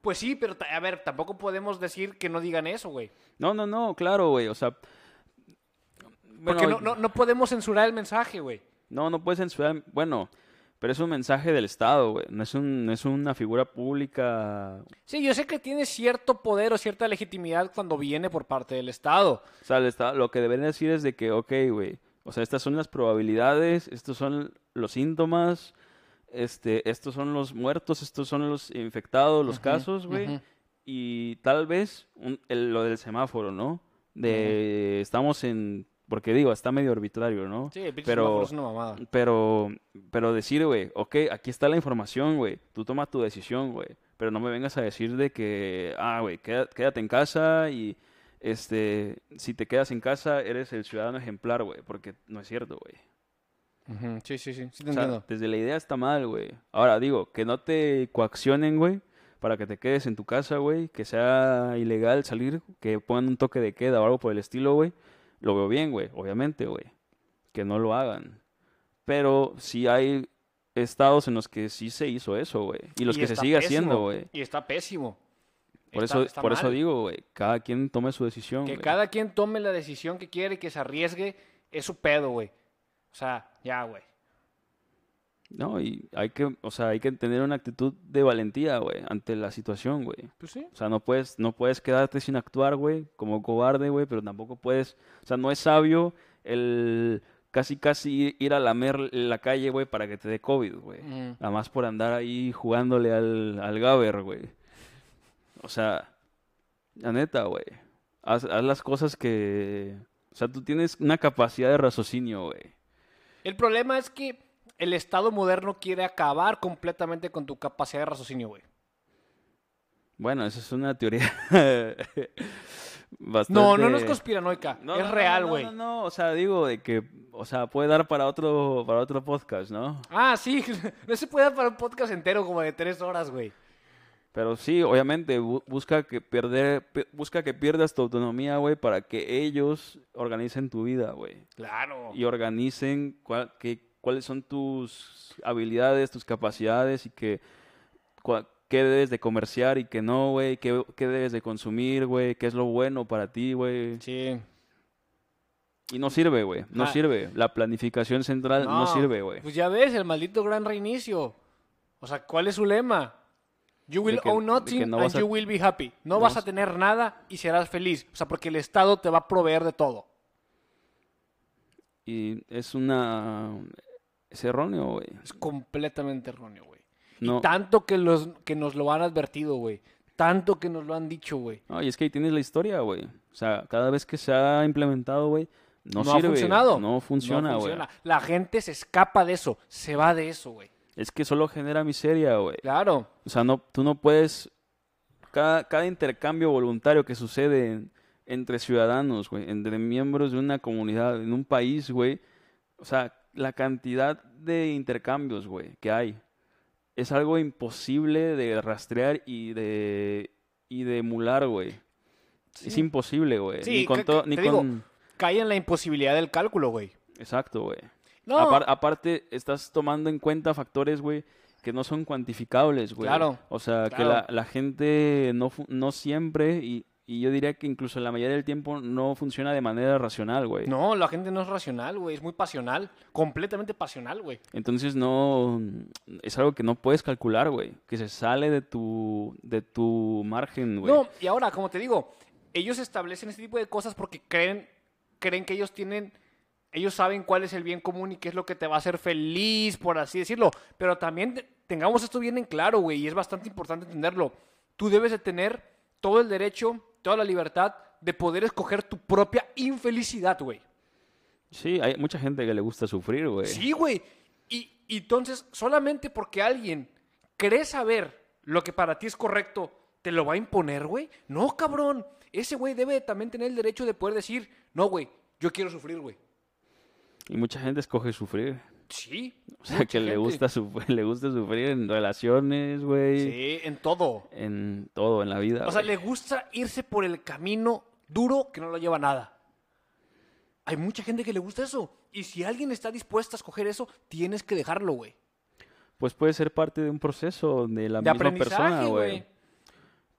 Pues sí, pero, a ver, tampoco podemos decir que no digan eso, güey. No, no, no, claro, güey, o sea... Porque bueno, no, no, no podemos censurar el mensaje, güey. No, no puedes censurar. Bueno, pero es un mensaje del Estado, güey. No es, un, no es una figura pública. Sí, yo sé que tiene cierto poder o cierta legitimidad cuando viene por parte del Estado. O sea, el Estado, lo que deberían decir es de que, ok, güey. O sea, estas son las probabilidades, estos son los síntomas, este, estos son los muertos, estos son los infectados, los casos, güey. Y tal vez un- el- lo del semáforo, ¿no? De estamos en. Porque digo, está medio arbitrario, ¿no? Sí, el Pero- es una mamada. Pero, pero decir, güey, ok, aquí está la información, güey, tú tomas tu decisión, güey, pero no me vengas a decir de que, ah, güey, quédate en casa y, este, si te quedas en casa eres el ciudadano ejemplar, güey, porque no es cierto, güey. Ujú, Sí, sí, sí, sí te O sea, entiendo. desde la idea está mal, güey. Ahora, digo, que no te coaccionen, güey, para que te quedes en tu casa, güey, que sea ilegal salir, que pongan un toque de queda o algo por el estilo, güey, lo veo bien, güey, obviamente, güey, que no lo hagan. Pero sí hay estados en los que sí se hizo eso, güey, y los Y que se sigue pésimo, haciendo, güey. Y está pésimo. Por Está- eso, está por eso digo, güey, cada quien tome su decisión, Que cada quien tome la decisión que quiere y que se arriesgue es su pedo, güey. O sea, ya, güey. No, y hay que, o sea, hay que tener una actitud de valentía, güey, ante la situación, güey. Pues sí. O sea, no puedes, no puedes quedarte sin actuar, güey, como cobarde, güey, pero tampoco puedes, o sea, no es sabio el casi casi ir a lamer la calle, güey, para que te dé COVID, güey. Mm. Nada más por andar ahí jugándole al, al Gaber, güey. O sea, la neta, güey. Haz, haz las cosas que... O sea, tú tienes una capacidad de raciocinio, güey. El problema es que el Estado moderno quiere acabar completamente con tu capacidad de raciocinio, güey. Bueno, esa es una teoría bastante... No, no, no es conspiranoica. No, es no, no, real, no, güey. No, no, o sea, digo de que, o sea, puede dar para otro, para otro podcast, ¿no? Ah, sí. No se puede dar para un podcast entero como de tres horas, güey. Pero sí, obviamente, bu- busca que perder, busca que pierdas tu autonomía, güey, para que ellos organicen tu vida, güey. Claro. Y organicen cuál- qué- cuáles son tus habilidades, tus capacidades y que qué debes de comerciar y qué no, güey, qué, qué debes de consumir, güey, qué es lo bueno para ti, güey. Sí. Y no sirve, güey, no Ah. sirve. La planificación central no, sirve, güey. Pues ya ves, el maldito gran reinicio. O sea, ¿cuál es su lema? You will que- own nothing no and a- you will be happy. No, no vas a tener nada y serás feliz. O sea, porque el Estado te va a proveer de todo. Y es una... Es erróneo, güey. Es completamente erróneo, güey. No, Y tanto que, los, que nos lo han advertido, güey. Tanto que nos lo han dicho, güey. no, y es que ahí tienes la historia, güey. O sea, cada vez que se ha implementado, güey, no, No ha funcionado. No funciona, No güey. funciona. La gente se escapa de eso. Se va de eso, güey. Es que solo genera miseria, güey. Claro. O sea, no, tú no puedes. Cada, cada intercambio voluntario que sucede en- entre ciudadanos, güey, entre miembros de una comunidad, en un país, güey. O sea, la cantidad de intercambios, güey, que hay. Es algo imposible de rastrear y de, y de emular, güey. Es imposible, güey. Sí, ni con ni digo, con... Cae en la imposibilidad del cálculo, güey. Exacto, güey. No. Apar- aparte, estás tomando en cuenta factores, güey, que no son cuantificables, güey. Claro, O sea, que la, la gente no, no siempre, y, Y yo diría que incluso la mayoría del tiempo no funciona de manera racional, güey. No, la gente no es racional, güey. Es muy pasional. Completamente pasional, güey. Entonces no es algo que no puedes calcular, güey, que se sale de tu de tu margen, güey. No, y ahora, como te digo, ellos establecen este tipo de cosas porque creen creen que ellos tienen ellos saben cuál es el bien común y qué es lo que te va a hacer feliz, por así decirlo. Pero también te- tengamos esto bien en claro, güey, y es bastante importante entenderlo. Tú debes de tener todo el derecho, toda la libertad de poder escoger tu propia infelicidad, güey. Sí, hay mucha gente que le gusta sufrir, güey. Sí, güey. Y, y entonces, solamente porque alguien cree saber lo que para ti es correcto, ¿te lo va a imponer, güey? No, cabrón. Ese güey debe también tener el derecho de poder decir, no, güey, yo quiero sufrir, güey. Y mucha gente escoge sufrir. Sí. O sea, que le gusta sufrir, le gusta sufrir en relaciones, güey. Sí, en todo. En todo, en la vida. O sea, le gusta irse por el camino duro que no lo lleva a nada. Hay mucha gente que le gusta eso. Y si alguien está dispuesto a escoger eso, tienes que dejarlo, güey. Pues puede ser parte de un proceso de la De misma persona, güey.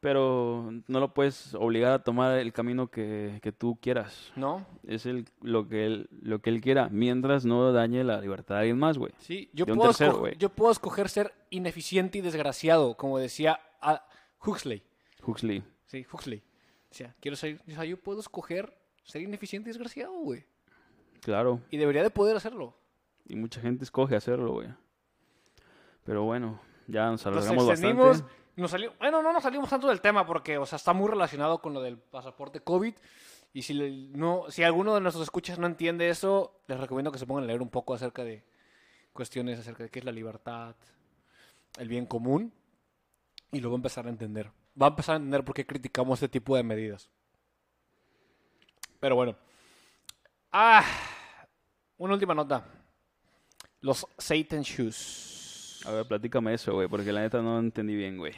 Pero no lo puedes obligar a tomar el camino que, que tú quieras. ¿No? Es el, lo, que él, lo que él quiera, mientras no dañe la libertad de alguien más, güey. Sí, yo puedo, tercero, yo puedo escoger ser ineficiente y desgraciado, como decía a- Huxley. Huxley. Sí, Huxley. O sea, quiero ser, o sea, yo puedo escoger ser ineficiente y desgraciado, güey. Claro. Y debería de poder hacerlo. Y mucha gente escoge hacerlo, güey. Pero bueno, ya nos alargamos bastante. Nos salió, bueno, no nos salimos tanto del tema porque, o sea, está muy relacionado con lo del pasaporte COVID. Y si, no, si alguno de nuestros escuchas no entiende eso, les recomiendo que se pongan a leer un poco acerca de cuestiones acerca de qué es la libertad, el bien común, y luego empezar a entender. Va a empezar a entender por qué criticamos este tipo de medidas. Pero bueno. Ah, una última nota. Los Satan Shoes. A ver, platícame eso, güey, porque la neta no entendí bien, güey.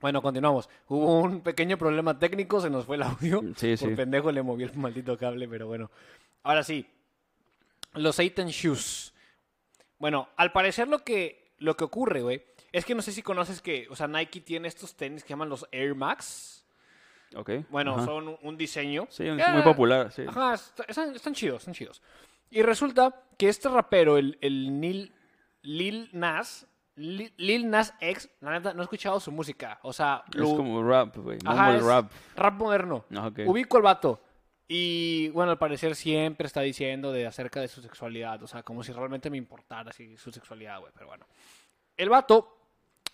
Bueno, continuamos. Hubo un pequeño problema técnico, se nos fue el audio. Sí, Por sí. pendejo le moví el maldito cable, pero bueno. Ahora sí. Los Satan Shoes. Bueno, al parecer lo que, lo que ocurre, güey, es que no sé si conoces que, o sea, Nike tiene estos tenis que llaman los Air Max. Ok. Bueno, ajá. son un, diseño. Sí, Eh, muy popular, sí. Ajá, est- están, están chidos, están chidos. Y resulta que este rapero, el, el Nil, Lil Nas, Lil, Lil Nas X, la neta, no he escuchado su música. O sea, Es lo- como rap, güey. Ajá, Mumble es rap. rap moderno. Ah, ok. Ubico al vato. Y bueno, al parecer siempre está diciendo de acerca de su sexualidad. O sea, como si realmente me importara así, su sexualidad, güey. Pero bueno. El vato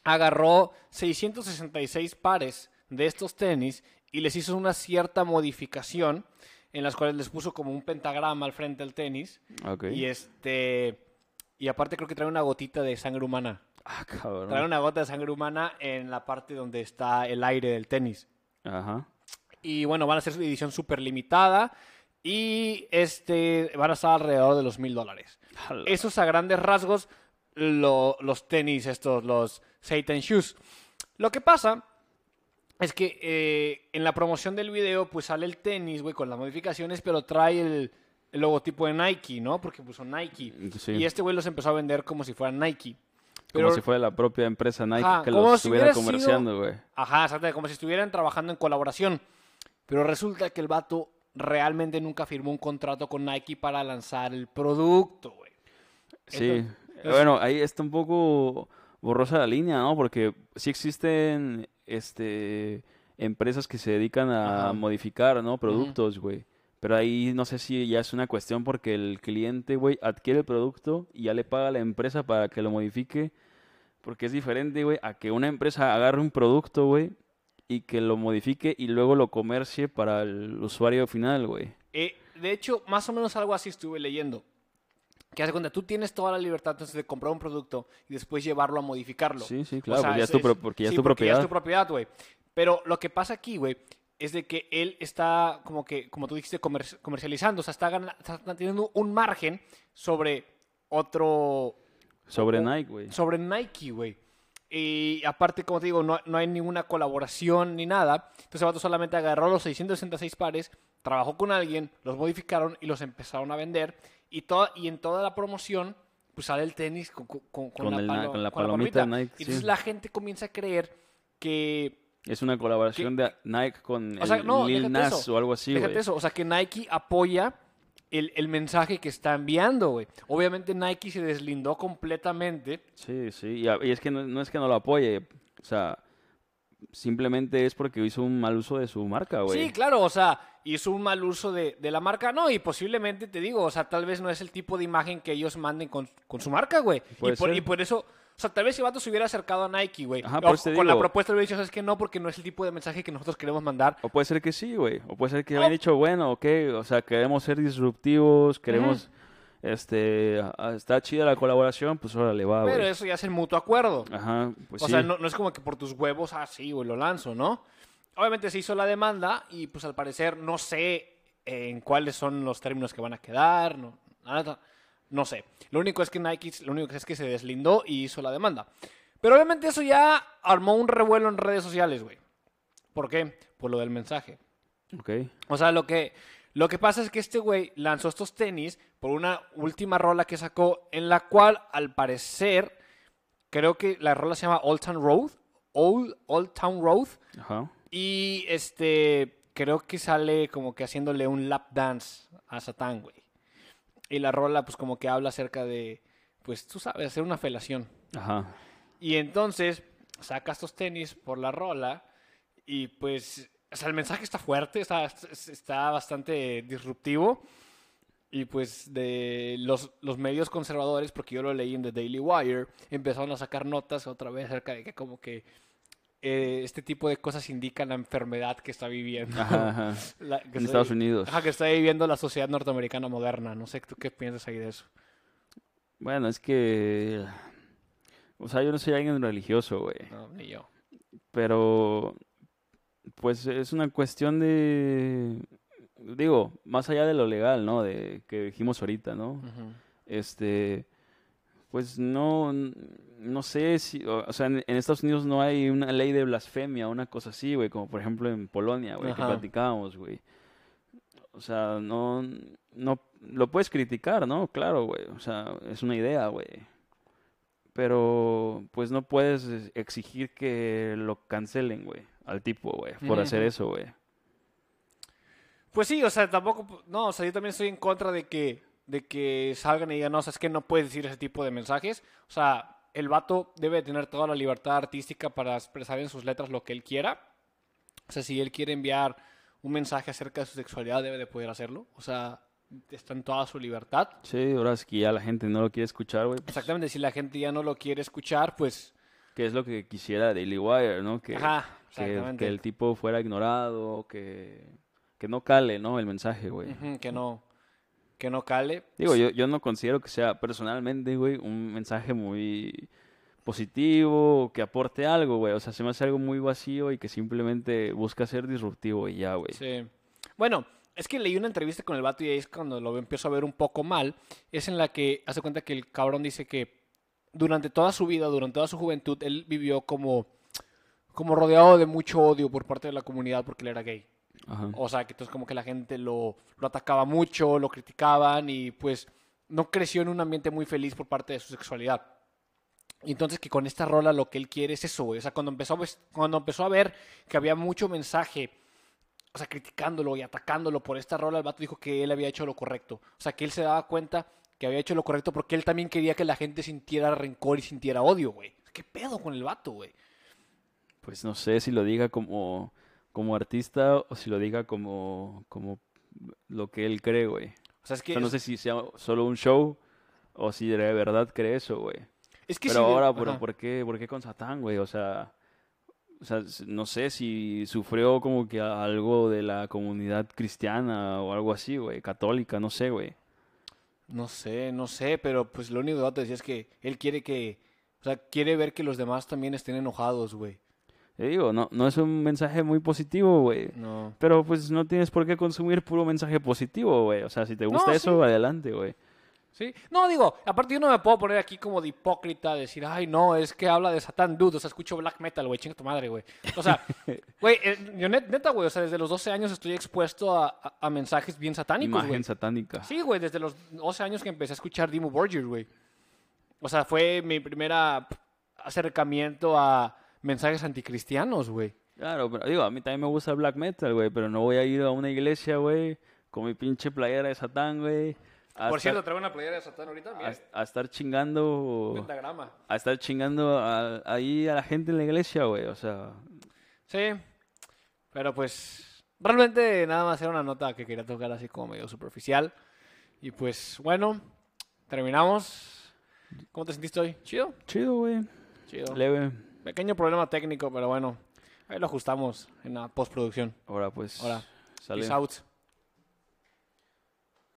agarró 666 pares de estos tenis y les hizo una cierta modificación en las cuales les puso como un pentagrama al frente del tenis. Ok. Y este. Y aparte creo que trae una gotita de sangre humana. Ah, cabrón. Trae una gota de sangre humana en la parte donde está el aire del tenis. Ajá. Y bueno, van a ser su edición súper limitada. Y este van a estar alrededor de los mil dólares. Esos a grandes rasgos, lo- los tenis, estos, los Satan Shoes. Lo que pasa es que eh, en la promoción del video, pues sale el tenis, güey, con las modificaciones, pero trae el, el logotipo de Nike, ¿no? Porque puso Nike. Sí. Y este güey los empezó a vender como si fueran Nike. Como si fuera la propia empresa Nike Ajá, que los si estuviera comerciando, güey. Ajá, exacto, como si estuvieran trabajando en colaboración. Pero resulta que el vato realmente nunca firmó un contrato con Nike para lanzar el producto, güey. Sí. Entonces- bueno, ahí está un poco borrosa la línea, ¿no? Porque sí existen este empresas que se dedican a Ajá. modificar, ¿no? Productos, güey. Pero ahí no sé si ya es una cuestión porque el cliente, güey, adquiere el producto y ya le paga a la empresa para que lo modifique. Porque es diferente, güey, a que una empresa agarre un producto, güey, y que lo modifique y luego lo comercie para el usuario final, güey. Eh, de hecho, más o menos algo así estuve leyendo. Que hace cuenta, tú tienes toda la libertad entonces de comprar un producto y después llevarlo a modificarlo. Sí, sí, O claro, sea, porque ya es es- tu, es- porque ya es sí, tu porque ya es tu propiedad, güey. Pero lo que pasa aquí, güey, es de que él está como que, como tú dijiste, comer- comercializando. O sea, está, teniendo un margen sobre otro... Sobre Nike, güey. Sobre Nike, güey. Y aparte, como te digo, no, no hay ninguna colaboración ni nada. Entonces el vato solamente agarró los 666 pares, trabajó con alguien, los modificaron y los empezaron a vender. Y, toda, y en toda la promoción, pues sale el tenis con, con- con Con la, el palomita Nike, Y entonces sí. la gente comienza a creer que Es una colaboración de Nike con O sea, el no, Lil Nas eso, o algo así, güey. eso, o sea que Nike apoya el, el mensaje que está enviando, güey. Obviamente Nike se deslindó completamente. Sí, sí. Y, a- y es que no, no es que no lo apoye. O sea, simplemente es porque hizo un mal uso de su marca, güey. Sí, claro, o sea, hizo un mal uso de, de la marca, no, y posiblemente te digo, o sea, tal vez no es el tipo de imagen que ellos manden con, con su marca, güey. Por, y por eso, o sea, tal vez si Vato se hubiera acercado a Nike, güey, Ajá, o por eso te con la propuesta le hubiera dicho, ¿sabes qué? No, porque no es el tipo de mensaje que nosotros queremos mandar. O puede ser que sí, güey. O puede ser que hayan dicho, bueno, ok, o sea, queremos ser disruptivos, queremos, este, está chida la colaboración, pues órale, va, Pero güey. eso ya es el mutuo acuerdo. Ajá, pues o sí. sea, no, no es como que por tus huevos, ah, sí, güey, lo lanzo, ¿no? Obviamente se hizo la demanda y pues al parecer no sé en cuáles son los términos que van a quedar, no, nada, no sé. Lo único es que Nike, lo único que es que se deslindó y hizo la demanda. Pero obviamente eso ya armó un revuelo en redes sociales, güey. ¿Por qué? Por lo del mensaje. Ok. O sea, lo que, lo que pasa es que este güey lanzó estos tenis por una última rola que sacó, en la cual, al parecer, creo que la rola se llama Old Town Road. Old, Old Town Road. Ajá. Y este, creo que sale como que haciéndole un lap dance a Satán, güey. Y la rola, pues como que habla acerca de, pues tú sabes, hacer una felación. Ajá. Y entonces saca estos tenis por la rola y pues, o sea, el mensaje está fuerte, está, está bastante disruptivo. Y pues de los, los medios conservadores, porque yo lo leí en The Daily Wire, empezaron a sacar notas otra vez acerca de que como que eh, este tipo de cosas indican la enfermedad que está viviendo. Ajá, ajá. la- que En está Estados Unidos. Ajá, que está viviendo la sociedad norteamericana moderna. No sé, ¿tú qué piensas ahí de eso? Bueno, es que... O sea, yo no soy alguien religioso, güey. No, ni yo. Pero, pues es una cuestión de, digo, más allá de lo legal, ¿no? De que dijimos ahorita, ¿no? Este, pues no, no sé si, o sea, en, en Estados Unidos no hay una ley de blasfemia, una cosa así, güey, como por ejemplo en Polonia, güey, que platicábamos, güey. O sea, no, no, lo puedes criticar, ¿no? Claro, güey, o sea, es una idea, güey. Pero, pues no puedes exigir que lo cancelen, güey, al tipo, güey, por hacer eso, güey. Pues sí, o sea, tampoco, no, o sea, yo también estoy en contra de que, de que salgan y digan, no, o sea, es que no puedes decir ese tipo de mensajes. O sea, el vato debe tener toda la libertad artística para expresar en sus letras lo que él quiera. O sea, si él quiere enviar un mensaje acerca de su sexualidad, debe de poder hacerlo. O sea, está en toda su libertad. Sí, ahora es que ya la gente no lo quiere escuchar, güey. pues, Exactamente, si la gente ya no lo quiere escuchar, pues, que es lo que quisiera Daily Wire, ¿no? Que, ajá, que, que el tipo fuera ignorado, que, que no cale, ¿no? El mensaje, güey. Ujú, que no, que no cale. Digo, yo, yo no considero que sea personalmente, güey, un mensaje muy positivo, que aporte algo, güey. O sea, se me hace algo muy vacío y que simplemente busca ser disruptivo y ya, güey. Sí. Bueno, es que leí una entrevista con el vato y ahí es cuando lo empiezo a ver un poco mal. Es en la que hace cuenta que el cabrón dice que durante toda su vida, durante toda su juventud, él vivió como, como rodeado de mucho odio por parte de la comunidad porque él era gay. Ajá. O sea, que entonces como que la gente lo, lo atacaba mucho, lo criticaban y pues no creció en un ambiente muy feliz por parte de su sexualidad. Y entonces que con esta rola lo que él quiere es eso, güey. O sea, cuando empezó, a ves- cuando empezó a ver que había mucho mensaje, o sea, criticándolo y atacándolo por esta rola, el vato dijo que él había hecho lo correcto. O sea, que él se daba cuenta que había hecho lo correcto porque él también quería que la gente sintiera rencor y sintiera odio, güey. ¿Qué pedo con el vato, güey? Pues no sé si lo diga como, como artista o si lo diga como, como lo que él cree, güey. O sea, es O que... sea, no sé si sea solo un show o si de verdad cree eso, güey. es que Pero si de- ahora, ¿por, qué, ¿por qué con Satán, güey? O sea, o sea, no sé si sufrió como que algo de la comunidad cristiana o algo así, güey, católica, no sé, güey. No sé, no sé, pero pues lo único que vato decía es que él quiere que... O sea, quiere ver que los demás también estén enojados, güey. Te digo, no, no es un mensaje muy positivo, güey. No. Pero pues no tienes por qué consumir puro mensaje positivo, güey. O sea, si te No, gusta sí. eso, adelante, güey. ¿Sí? No, digo, aparte yo no me puedo poner aquí como de hipócrita, decir, ay, no, es que habla de Satán, dude, o sea, escucho black metal, güey, chinga tu madre, güey. O sea, güey, eh, yo net- neta, güey, o sea, desde los 12 años estoy expuesto a, a- a mensajes bien satánicos, Imagen güey. satánica. Sí, güey, desde los 12 años que empecé a escuchar Dimo Borgir, güey. O sea, fue mi primera acercamiento a mensajes anticristianos, güey. Claro, pero digo, a mí también me gusta el black metal, güey, pero no voy a ir a una iglesia, güey, con mi pinche playera de Satán, güey. Por estar- cierto, traigo una playera de Satán ahorita. Mira, a, a estar chingando, pentagrama. a estar chingando a- ahí a la gente en la iglesia, güey, o sea, Sí, pero pues realmente nada más era una nota que quería tocar así como medio superficial. Y pues bueno, terminamos. ¿Cómo te sentiste hoy? ¿Chido? chido, güey, Chido. leve. Pequeño problema técnico, pero bueno, ahí lo ajustamos en la postproducción. Ahora pues, Ahora. Peace out.